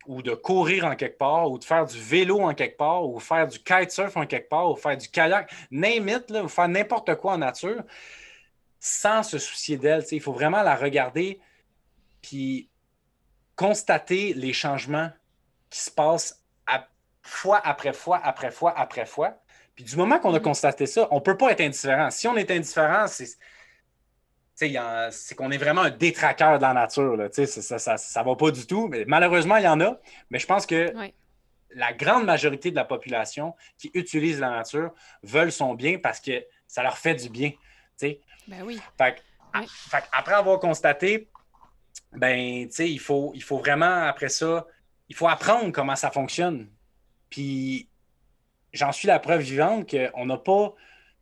ou de courir en quelque part, ou de faire du vélo en quelque part, ou faire du kitesurf en quelque part, ou faire du kayak, name là, ou faire n'importe quoi en nature, sans se soucier d'elle. Il faut vraiment la regarder, puis constater les changements qui se passent fois après fois, après fois, après fois. Puis du moment qu'on a Mhm. constaté ça, on ne peut pas être indifférent. Si on est indifférent, c'est c'est qu'on est vraiment un détraqueur de la nature. Là, ça ne va pas du tout. Mais malheureusement, il y en a. Mais je pense que la grande majorité de la population qui utilise la nature veulent son bien parce que ça leur fait du bien. Ben oui. Fait, que- Ouais. a- fait que après avoir constaté, ben, il faut, il faut vraiment, après ça, il faut apprendre comment ça fonctionne. Puis, j'en suis la preuve vivante qu'on n'a pas.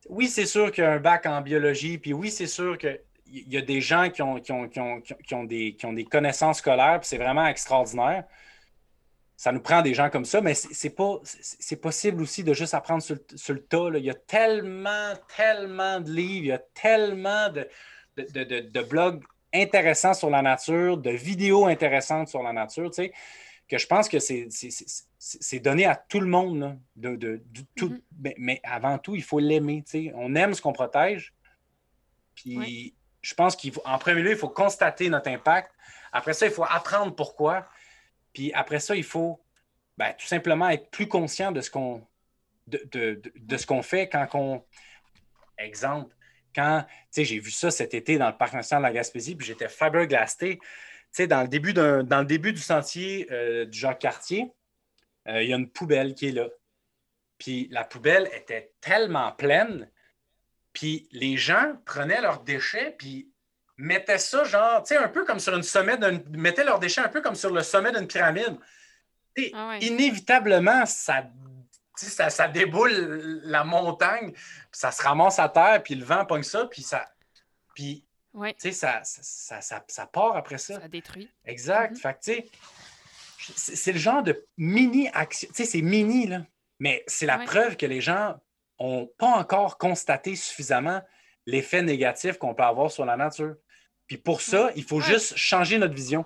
Oui, c'est sûr qu'il y a un bac en biologie, puis oui, c'est sûr qu'il y a des gens qui ont, qui ont, qui ont, qui ont- des, des connaissances scolaires, puis c'est vraiment extraordinaire. Ça nous prend des gens comme ça, mais c'est pas c'est possible aussi de juste apprendre sur, le- sur le tas. Il y a tellement, tellement de livres, il y a tellement de- de- de blogs intéressants sur la nature, de vidéos intéressantes sur la nature, tu sais, que je pense que c'est c'est- c'est- c'est- c'est donné à tout le monde. là, de, de- tout, Mhm. mais, mais avant tout, il faut l'aimer. On aime ce qu'on protège. Puis Ouais. je pense qu'en premier lieu, il faut constater notre impact. Après ça, il faut apprendre pourquoi. Puis après ça, il faut ben, tout simplement être plus conscient de ce qu'on de, de- de- de ce qu'on fait quand on. Exemple, quand, tu sais, j'ai vu ça cet été dans le parc national de la Gaspésie, puis j'étais fiberglassé. Tu sais, dans le début d'un- dans le début du sentier euh, du Jacques-Cartier, euh, il y a une poubelle qui est là. Puis la poubelle était tellement pleine, puis les gens prenaient leurs déchets, puis mettaient ça, genre, tu sais, un peu comme sur une sommet mettaient leurs déchets un peu comme sur le sommet d'une pyramide. Sais, Ah ouais. Inévitablement, ça, déboule la montagne, puis ça se ramasse à terre, puis le vent pogne ça, puis ça. Puis, Ouais. tu sais, ça, ça, ça, ça- ça part après ça. Ça détruit. Exact. Mhm. Fait que, tu sais, c'est le genre de mini-action. Tu sais, c'est mini, là. Mais c'est la Ouais. preuve que les gens n'ont pas encore constaté suffisamment l'effet négatif qu'on peut avoir sur la nature. Puis pour ça, il faut juste changer notre vision.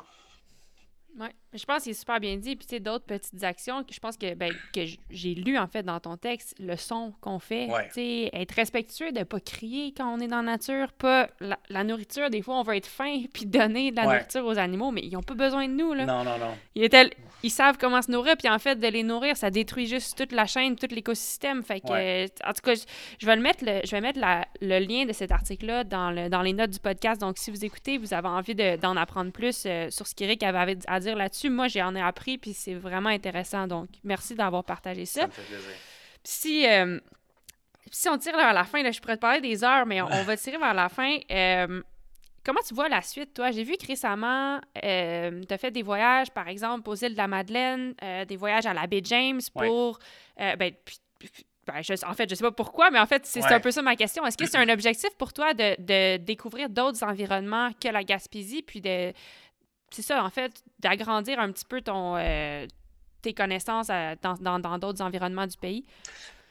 Je pense qu'il est super bien dit. Puis, tu sais, d'autres petites actions je pense que, ben, que j'ai lu, en fait, dans ton texte, le son qu'on fait. Ouais. Tu sais, être respectueux de pas crier quand on est dans la nature. Pas la, la nourriture, des fois, on veut être fin puis donner de la Ouais. nourriture aux animaux, mais ils ont pas besoin de nous, là. Non, non, non. Ils, étaient- ils savent comment se nourrir, puis en fait, de les nourrir, ça détruit juste toute la chaîne, tout l'écosystème. Fait que, Ouais. euh, en tout cas, je, je vais le mettre, le, je vais mettre la- le lien de cet article-là dans, le- dans les notes du podcast. Donc, si vous écoutez, vous avez envie de- d'en apprendre plus euh, sur ce qu'Éric avait à dire là-dessus, moi, j'en ai appris, puis c'est vraiment intéressant. Donc, merci d'avoir partagé ça. Ça me fait plaisir. Si, euh, si on tire vers la fin, là, je pourrais te parler des heures, mais on, on va tirer vers la fin. Euh, comment tu vois la suite, toi? J'ai vu que récemment, euh, tu as fait des voyages, par exemple, aux îles de la Madeleine, des voyages à la baie James pour. Ben, ben, en fait, je sais pas pourquoi, mais en fait, c'est un peu ça ma question. Est-ce que c'est un objectif pour toi de, de découvrir d'autres environnements que la Gaspésie, puis de. C'est ça, en fait, d'agrandir un petit peu ton, tes connaissances dans d'autres environnements du pays?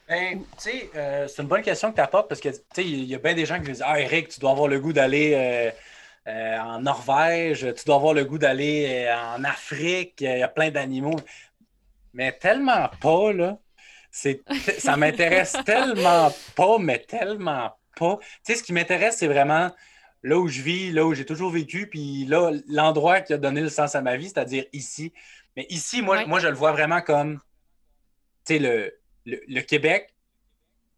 Ben, tu sais, euh, c'est une bonne question que tu apportes parce que, tu sais, il y a bien des gens qui disent Ah, Eric, tu dois avoir le goût d'aller euh, euh, en Norvège, tu dois avoir le goût d'aller en Afrique, il y a plein d'animaux. Mais tellement pas, là. Ça m'intéresse tellement pas, mais tellement pas. Tu sais, ce qui m'intéresse, c'est vraiment là où je vis, là où j'ai toujours vécu, puis là, l'endroit qui a donné le sens à ma vie, c'est-à-dire ici. Mais ici, moi, moi, je le vois vraiment comme, tu sais, le le, Québec,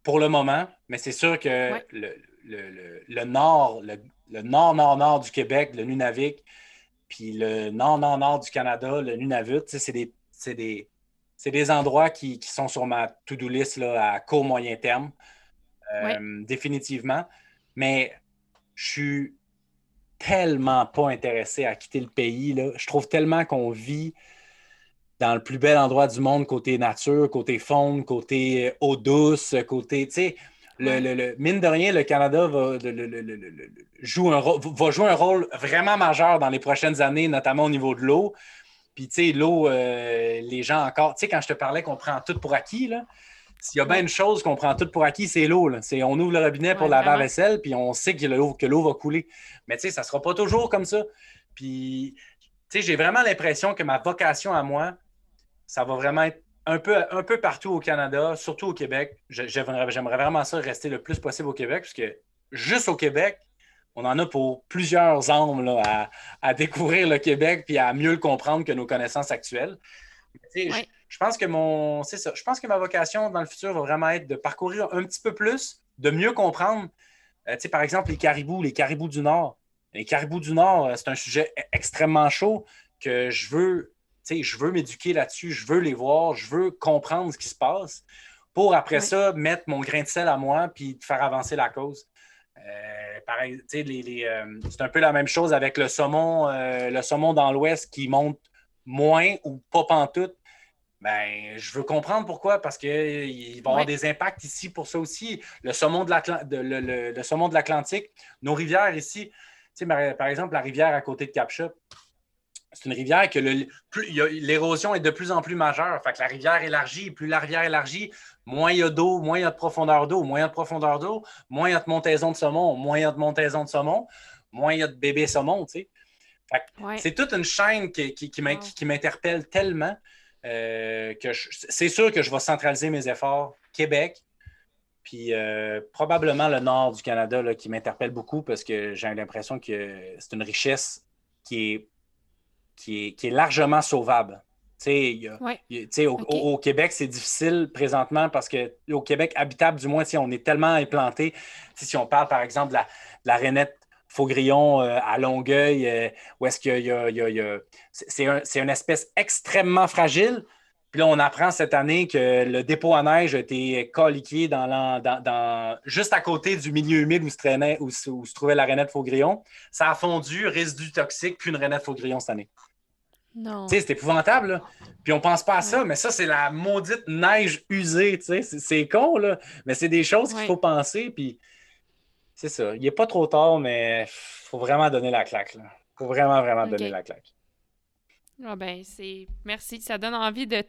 pour le moment, mais c'est sûr que le, nord, le, nord-nord-nord du Québec, le Nunavik, puis le nord-nord-nord du Canada, le Nunavut, c'est des, des, des, endroits qui, sont sur ma to-do list là, à court moyen terme, euh, définitivement. Mais je suis tellement pas intéressé à quitter le pays. Là. Je trouve tellement qu'on vit dans le plus bel endroit du monde, côté nature, côté faune, côté euh, eau douce, côté, tu sais, le, mine de rien, le Canada va, joue un, va jouer un rôle vraiment majeur dans les prochaines années, notamment au niveau de l'eau. Puis, tu sais, l'eau, euh, les gens encore, tu sais, quand je te parlais qu'on prend tout pour acquis, là, s'il y a bien une chose qu'on prend tout pour acquis, c'est l'eau. On ouvre le robinet pour laver la vaisselle, puis on sait que l'eau va couler. Mais tu sais, ça ne sera pas toujours comme ça. Puis, tu sais, j'ai vraiment l'impression que ma vocation à moi, ça va vraiment être un peu, un peu partout au Canada, surtout au Québec. J'aimerais vraiment ça rester le plus possible au Québec, parce que juste au Québec, on en a pour plusieurs angles à, découvrir le Québec puis à mieux le comprendre que nos connaissances actuelles. Je, pense que mon. C'est ça. Je pense que ma vocation dans le futur va vraiment être de parcourir un petit peu plus, de mieux comprendre. Euh, par exemple, les caribous, les caribous du Nord. Les caribous du Nord, euh, c'est un sujet e-, extrêmement chaud que je veux je veux m'éduquer là-dessus, je veux les voir, je veux comprendre ce qui se passe pour après ça mettre mon grain de sel à moi puis faire avancer la cause. Euh, pareil, euh, c'est un peu la même chose avec le saumon, euh, le saumon dans l'Ouest qui monte moins ou pas pantoute. Ben, je veux comprendre pourquoi, parce qu'il va y avoir des impacts ici pour ça aussi. Le saumon de l'Atlantique, nos rivières ici, par exemple, la rivière à côté de Capcha, c'est une rivière que l'érosion est de plus en plus majeure. Fait que la rivière élargit, plus la rivière élargit, moins il y a d'eau, moins il y a de profondeur d'eau, moins il y a de profondeur d'eau, moins il y a de montaison de saumon, moins il y a de montaison de saumon, moins il y a de bébés saumon, tu sais. C'est toute une chaîne qui, qui, m'interpelle tellement euh, que c'est sûr que je vais centraliser mes efforts Québec, puis euh, probablement le nord du Canada là, qui m'interpelle beaucoup parce que j'ai l'impression que c'est une richesse qui est qui est, largement sauvable. au, Québec, c'est difficile présentement parce qu'au Québec habitable, du moins, on est tellement implanté. Si on parle, par exemple, de la, la rainette Faugrillon euh, à Longueuil, euh, où est-ce qu'il y a. c'est une espèce extrêmement fragile. Puis là, on apprend cette année que le dépôt à neige a été coliqué dans, dans, juste à côté du milieu humide où se, traînait, où, se trouvait la rainette Faugrillon. Ça a fondu, résidu toxique, puis une rainette Faugrillon cette année. Non. c'est épouvantable, là. Puis on pense pas à ça, mais ça, c'est la maudite neige usée, tu sais. C'est con, là. Mais c'est des choses qu'il faut penser, puis c'est ça. Il n'est pas trop tard, mais il faut vraiment donner la claque, là. faut vraiment, vraiment donner la claque. Ah ben, c'est... Merci. Ça donne envie de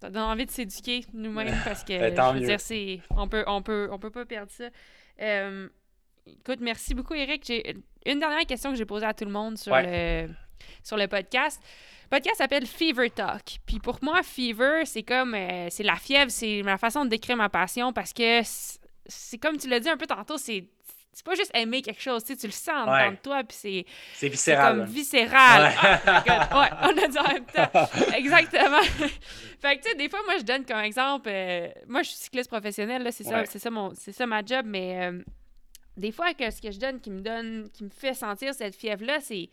ça donne envie de s'éduquer nous-mêmes parce que ben, je veux dire, c'est on peut on peut on peut pas perdre ça. Euh, écoute, merci beaucoup Eric. J'ai une dernière question que j'ai posée à tout le monde sur le sur le podcast. Le podcast s'appelle Fever Talk. Puis pour moi, fever, c'est comme euh, c'est la fièvre, c'est ma façon de décrire ma passion parce que c'est comme tu l'as dit un peu tantôt, c'est c'est pas juste aimer quelque chose, tu, sais, tu le sens dans de toi, puis c'est... C'est viscéral. comme viscéral. Ouais. Ah, ouais, on a dit en même temps. Exactement. fait que, tu sais, des fois, moi, je donne comme exemple... Euh, moi, je suis cycliste professionnel, là, c'est ça, ça, mon, ça ma job, mais euh, des fois, que ce que je donne qui me donne, qui me fait sentir cette fièvre-là, c'est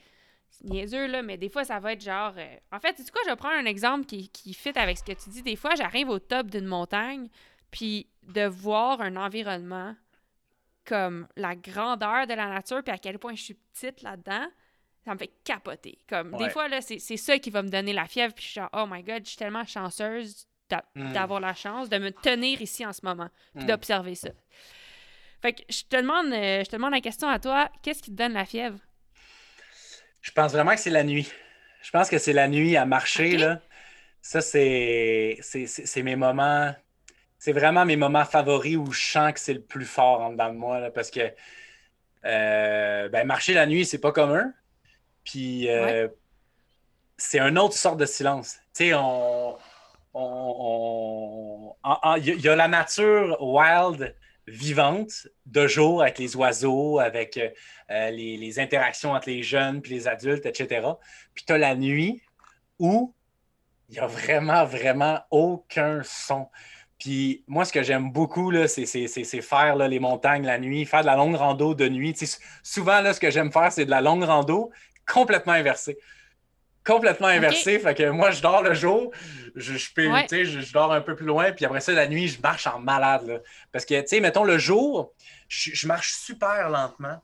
niaiseux, là, mais des fois, ça va être genre... Euh, en fait, tu sais quoi, je vais prendre un exemple qui, qui fit avec ce que tu dis. Des fois, j'arrive au top d'une montagne, puis de voir un environnement comme la grandeur de la nature, puis à quel point je suis petite là-dedans, ça me fait capoter. Comme, des fois, là, c'est c'est ça qui va me donner la fièvre, puis je suis genre, oh my god, je suis tellement chanceuse d'a- Mm. d'avoir la chance de me tenir ici en ce moment, puis Mm. d'observer ça. Fait que je te demande, euh, je te demande la question à toi, qu'est-ce qui te donne la fièvre? Je pense vraiment que c'est la nuit. Je pense que c'est la nuit à marcher, là. Ça, c'est c'est- c'est- c'est mes moments. C'est vraiment mes moments favoris où je sens que c'est le plus fort en dedans de moi, là, parce que euh, ben, marcher la nuit, c'est pas commun. Puis euh, c'est une autre sorte de silence. Tu sais, on. on- Il y, a- la nature wild, vivante, de jour, avec les oiseaux, avec euh, les, les interactions entre les jeunes puis les adultes, etc. Puis tu as la nuit où il n'y a vraiment, vraiment aucun son. Puis moi, ce que j'aime beaucoup, c'est, faire là, les montagnes la nuit, faire de la longue rando de nuit. Tu sais, sou- souvent, là, ce que j'aime faire, c'est de la longue rando complètement inversée. Complètement inversée. Fait que moi, je dors le jour, je, je, peux- Ouais. je, je dors un peu plus loin, puis après ça, la nuit, je marche en malade. là. Parce que, tu sais, mettons, le jour, je, je marche super lentement.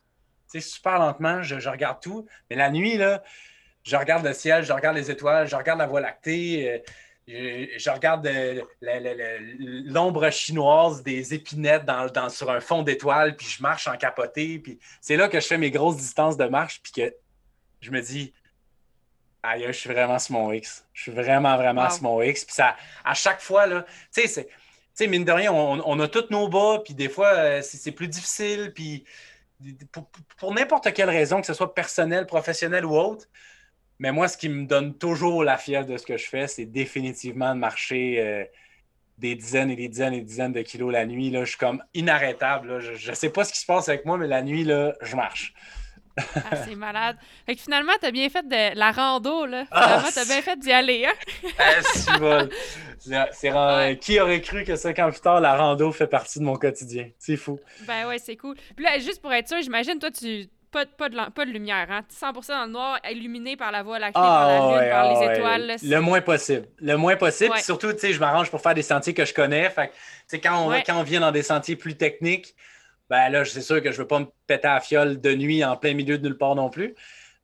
Tu sais, super lentement, je, je regarde tout. Mais la nuit, là, je regarde le ciel, je regarde les étoiles, je regarde la Voie lactée, euh, je, je regarde euh, l'ombre chinoise des épinettes dans, dans- sur un fond d'étoiles, puis je marche en capoté. Puis c'est là que je fais mes grosses distances de marche, puis que je me dis, aïe, je suis vraiment sur mon X. Je suis vraiment, vraiment Wow. sur mon X. Puis ça, à chaque fois, là, tu sais, c'est. Tu sais, mine de rien, on, on a tous nos bas, puis des fois, euh, c'est c'est plus difficile, puis pour, pour n'importe quelle raison, que ce soit personnel, professionnel ou autre. Mais moi, ce qui me donne toujours la fièvre de ce que je fais, c'est définitivement de marcher euh, des dizaines et des dizaines et des dizaines de kilos la nuit. Là. Je suis comme inarrêtable. là. Je ne sais pas ce qui se passe avec moi, mais la nuit, là, je marche. Ah, c'est malade. Fait que finalement, t'as bien fait de la rando, là. Ah, Finalement, t'as bien fait d'y aller, hein? Ah. C'est- Ouais. Qui aurait cru que cinq ans plus tard, la rando fait partie de mon quotidien? C'est fou. Ben ouais, c'est cool. Puis là, juste pour être sûr, j'imagine, toi, tu. Pas, de- pas, de, lam- pas de lumière, hein? 100% dans le noir, illuminé par la voie lactée, par la lune, Ah, ouais, par ah, les ouais. étoiles. là, Le moins possible. Le moins possible. Ouais. Surtout, tu sais, je m'arrange pour faire des sentiers que je connais. Fait quand on, quand on vient dans des sentiers plus techniques, ben là, c'est sûr que je veux pas me péter à la fiole de nuit en plein milieu de nulle part non plus.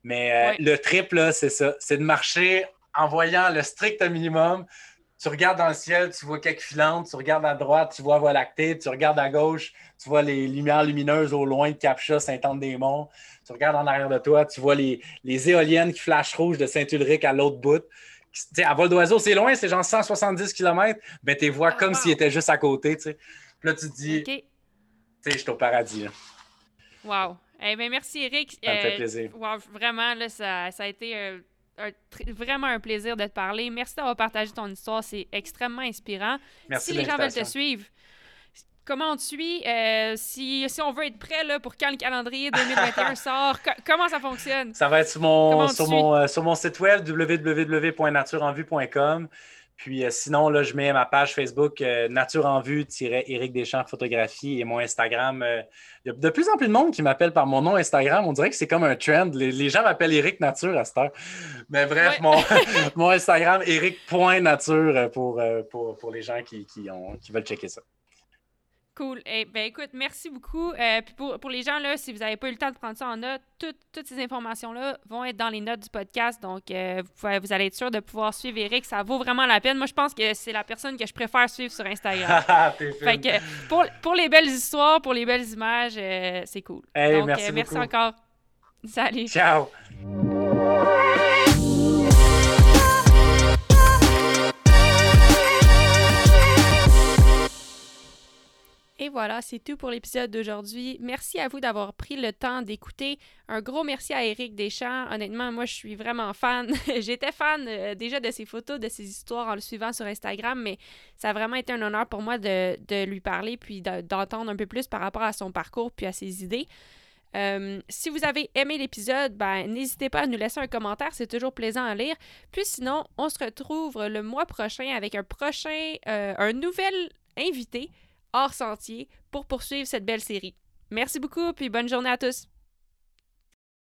Mais euh, le trip, là, c'est ça. C'est de marcher en voyant le strict minimum. Tu regardes dans le ciel, tu vois quelques filantes. Tu regardes à droite, tu vois Voie lactée. Tu regardes à gauche, tu vois les lumières lumineuses au loin de Capcha, Saint-Anne-des-Monts. Tu regardes en arrière de toi, tu vois les, les éoliennes qui flashent rouge de Saint-Ulrich à l'autre bout. À vol d'oiseau, c'est loin, c'est genre 170 km, mais tu les vois Ah, comme wow. s'ils étaient juste à côté. Puis là, tu te dis, tu sais, je suis au paradis. là. Wow. Eh bien, merci, Eric. Ça me fait Euh, plaisir. wow, vraiment, là, ça, ça a été euh, un vraiment un plaisir de te parler. Merci d'avoir partagé ton histoire. C'est extrêmement inspirant. Merci si les gens veulent te suivre, comment on te suit? Euh, si, si on veut être prêt là, pour quand le calendrier 2021 sort, co- comment ça fonctionne? Ça va être sur mon, sur euh, sur mon site web www.natureenvue.com. Puis euh, sinon, là, je mets ma page Facebook euh, Nature en vue-Éric Deschamps Photographie et mon Instagram. euh, Il y a de plus en plus de monde qui m'appelle par mon nom Instagram. On dirait que c'est comme un trend. Les, les gens m'appellent Éric Nature à cette heure. Mais bref, Ouais. mon, mon Instagram, Éric.nature pour, pour, pour les gens qui, qui, ont, qui veulent checker ça. Cool. Eh ben écoute, merci beaucoup. Euh, puis pour, pour les gens, là, si vous n'avez pas eu le temps de prendre ça en note, toutes- toutes ces informations-là vont être dans les notes du podcast. Donc, euh, vous, pouvez- vous allez être sûr de pouvoir suivre Eric. Ça vaut vraiment la peine. Moi, je pense que c'est la personne que je préfère suivre sur Instagram. Fine. fait que pour, pour les belles histoires, pour les belles images, euh, c'est cool. Hey, Donc, merci merci encore. Salut. Ciao! Voilà, c'est tout pour l'épisode d'aujourd'hui. Merci à vous d'avoir pris le temps d'écouter. Un gros merci à Eric Deschamps. Honnêtement, moi, je suis vraiment fan. J'étais fan euh, déjà de ses photos, de ses histoires en le suivant sur Instagram, mais ça a vraiment été un honneur pour moi de, lui parler puis de- d'entendre un peu plus par rapport à son parcours puis à ses idées. Euh, si vous avez aimé l'épisode, ben, n'hésitez pas à nous laisser un commentaire, c'est toujours plaisant à lire. Puis sinon, on se retrouve le mois prochain avec un prochain, euh, un nouvel invité hors sentier pour poursuivre cette belle série. Merci beaucoup, puis bonne journée à tous.